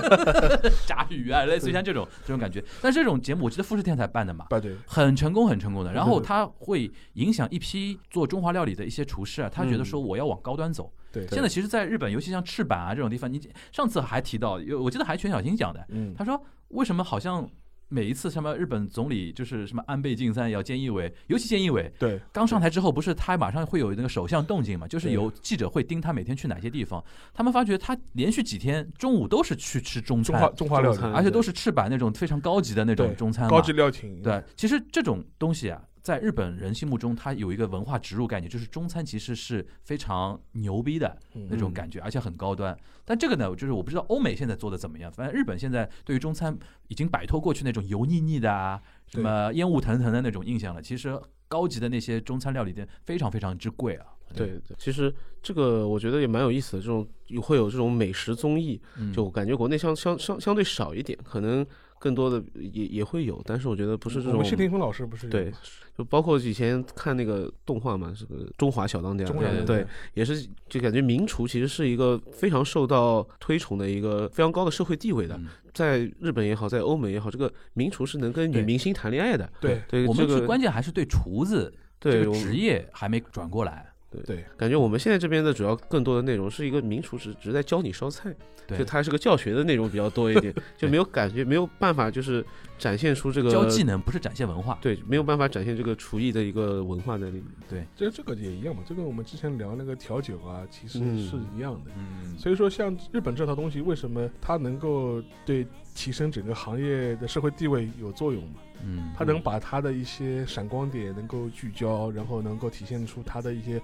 Speaker 3: *laughs* 炸鱼啊，类似于像这种这种感觉。但是这种节目我记得富士电视台办的嘛，
Speaker 2: 对，
Speaker 3: 很成功，很成功的。然后
Speaker 2: 对
Speaker 3: 它会影响一批做中华料理的一些厨师啊，他觉得说我要往高端走。
Speaker 2: 对，
Speaker 3: 现在其实，在日本，尤其像赤坂啊这种地方，你上次还提到，有我记得还全小新讲的，
Speaker 2: 嗯，
Speaker 3: 他说为什么好像每一次什么日本总理就是什么安倍晋三要菅义伟，尤其菅义伟
Speaker 2: 对，
Speaker 3: 刚上台之后，不是他马上会有那个首相动静嘛，就是
Speaker 2: 对。
Speaker 3: 有记者会盯他每天去哪些地方，他们发觉他连续几天中午都是去吃中
Speaker 2: 中华
Speaker 3: 餐，
Speaker 2: 中华料
Speaker 1: 餐
Speaker 3: 而且都是赤坂那种非常高级的那种中餐嘛，
Speaker 2: 高级料亭，
Speaker 3: 对，其实这种东西啊，在日本人心目中，它有一个文化植入概念，就是中餐其实是非常牛逼的
Speaker 2: 嗯
Speaker 3: 那种感觉，而且很高端。但这个呢，就是我不知道欧美现在做的怎么样，反正日本现在对于中餐已经摆脱过去那种油腻腻的啊，什么烟雾腾腾的那种印象了。其实高级的那些中餐料理店非常非常之贵啊。
Speaker 1: 对对，其实这个我觉得也蛮有意思的，这种会有这种美食综艺，
Speaker 3: 嗯，
Speaker 1: 就感觉国内相相相相对少一点，可能更多的也也会有，但是我觉得不是这种
Speaker 2: 我们谢霆锋老师不是
Speaker 1: 对就包括以前看那个动画嘛，这个《中华小当家》，
Speaker 2: 中华
Speaker 3: 对
Speaker 1: 对，也是就感觉名厨其实是一个非常受到推崇的一个非常高的社会地位的，
Speaker 3: 嗯
Speaker 1: 在日本也好，在欧美也好，这个名厨是能跟女明星谈恋爱的。
Speaker 2: 对
Speaker 1: 对，
Speaker 3: 我们最
Speaker 1: 这个
Speaker 3: 关键还是对厨子这个职业还没转过来。
Speaker 2: 对，
Speaker 1: 感觉我们现在这边的主要更多的内容是一个名厨只只是在教你烧菜，
Speaker 3: 对
Speaker 1: 就它是个教学的内容比较多一点，*laughs* 就没有感觉没有办法就是展现出这个
Speaker 3: 教技能不是展现文化。
Speaker 1: 对，没有办法展现这个厨艺的一个文化在里面。
Speaker 2: 对这这个也一样嘛，这跟我们之前聊那个调酒啊，其实
Speaker 1: 嗯
Speaker 2: 是一样的。
Speaker 3: 嗯，
Speaker 2: 所以说，像日本这套东西，为什么它能够对提升整个行业的社会地位有作用嘛？
Speaker 3: 嗯，
Speaker 2: 他能把他的一些闪光点能够聚焦，然后能够体现出他的一些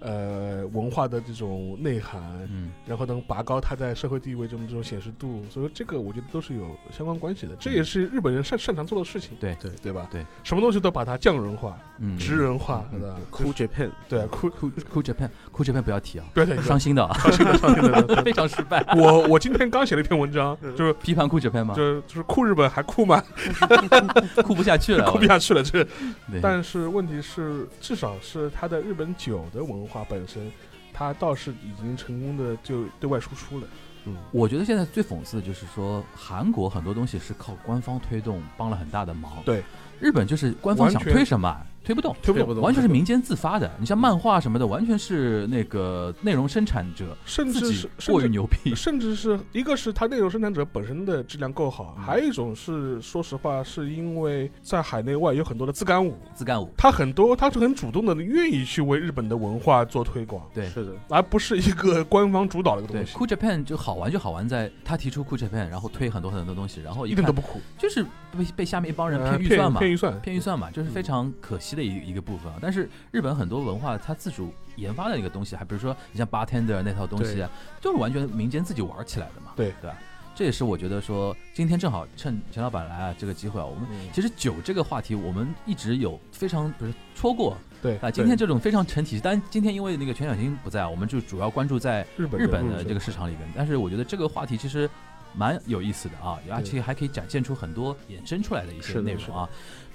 Speaker 2: 呃文化的这种内涵，
Speaker 3: 嗯
Speaker 2: 然后能拔高他在社会地位中这种显示度。所以说这个我觉得都是有相关关系的，这也是日本人擅擅长做的事情。
Speaker 3: 对
Speaker 1: 对
Speaker 2: 对吧？
Speaker 3: 对，
Speaker 2: 什么东西都把它匠人化、
Speaker 3: 嗯，
Speaker 2: 职人化，
Speaker 3: 嗯
Speaker 2: 对吧
Speaker 1: ？Cool Japan，
Speaker 2: 对，酷，
Speaker 3: 酷酷 Japan 哭 Japan 不要提啊，
Speaker 2: 不要提 *laughs*
Speaker 3: 伤心的啊，*laughs*
Speaker 2: 伤心的，伤心的。*laughs*
Speaker 3: 非常失败。
Speaker 2: 我我今天刚写了一篇文章，就是
Speaker 3: 批判酷 Japan 吗？
Speaker 2: 就就是酷日本还酷吗？
Speaker 3: 酷不下去了，
Speaker 2: 酷不下去了，这。但是问题是，至少是他的日本酒的文化本身，它倒是已经成功的就对外输出了。
Speaker 1: 嗯，
Speaker 3: 我觉得现在最讽刺的就是说，韩国很多东西是靠官方推动，帮了很大的忙。
Speaker 2: 对，
Speaker 3: 日本就是官方想推什么推不动。
Speaker 2: 推不动，
Speaker 3: 完全是民间自发的，你像漫画什么的，完全是那个内容生产者
Speaker 2: 甚至
Speaker 3: 自己过于牛逼。
Speaker 2: 甚至是一个是它内容生产者本身的质量够好，
Speaker 3: 嗯。
Speaker 2: 还有一种是说实话，是因为在海内外有很多的自干舞，
Speaker 3: 自干舞，
Speaker 2: 他很多他是很主动的愿意去为日本的文化做推广，
Speaker 3: 对。
Speaker 1: 是的，
Speaker 2: 而不是一个官方主导的一个东西
Speaker 3: ，，Cool Japan 就好玩就好玩在他提出 Cool Japan，然后推很多很多东西，然后一
Speaker 2: 点都不苦，
Speaker 3: 就是被被下面一帮人
Speaker 2: 呃
Speaker 3: 骗预算嘛，
Speaker 2: 骗预算，
Speaker 3: 骗预算嘛，就是非常可惜的一一个部分啊。但是日本很多文化，它自主研发的一个东西，还比如说你像 bartender 那套东西啊，就是完全民间自己玩起来的嘛，
Speaker 2: 对
Speaker 3: 对吧？这也是我觉得说，今天正好趁钱老板来啊这个机会啊，我们
Speaker 2: 嗯
Speaker 3: 其实酒这个话题，我们一直有非常不是戳过
Speaker 2: 对
Speaker 3: 啊。今天这种非常成体系，但今天因为那个全小新不在，我们就主要关注在
Speaker 2: 日本
Speaker 3: 日本
Speaker 2: 嗯
Speaker 3: 的这个市场里边。但是我觉得这个话题其实蛮有意思的啊，而且还可以展现出很多衍生出来的一些内容啊。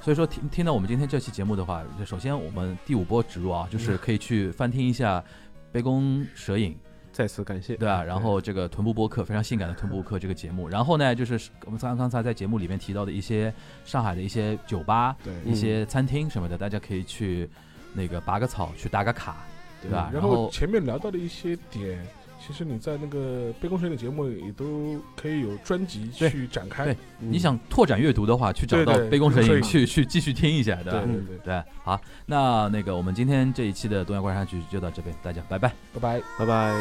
Speaker 3: 所以说听听到我们今天这期节目的话，就首先我们第五波植入啊，就是可以去翻听一下杯弓蛇影，
Speaker 1: 再次感谢。
Speaker 3: 对啊？然后这个臀部播客非常性感的臀部播客这个节目，然后呢，就是我们刚刚才在节目里面提到的一些上海的一些酒吧、
Speaker 2: 对。
Speaker 3: 一些餐厅什么的，大家可以去那个拔个草，去打个卡，对吧？
Speaker 2: 然
Speaker 3: 然后
Speaker 2: 前面聊到的一些点，其实你在那个杯弓蛇影的节目里也都可以有专辑去展开。
Speaker 3: 对
Speaker 1: 嗯
Speaker 3: 你想拓展阅读的话，去找到杯弓蛇影去去继续听一下，对吧？
Speaker 2: 对对对，
Speaker 3: 对，好，那那个我们今天这一期的东亚观察局就到这边，大家拜拜。
Speaker 2: 拜拜。
Speaker 1: 拜拜。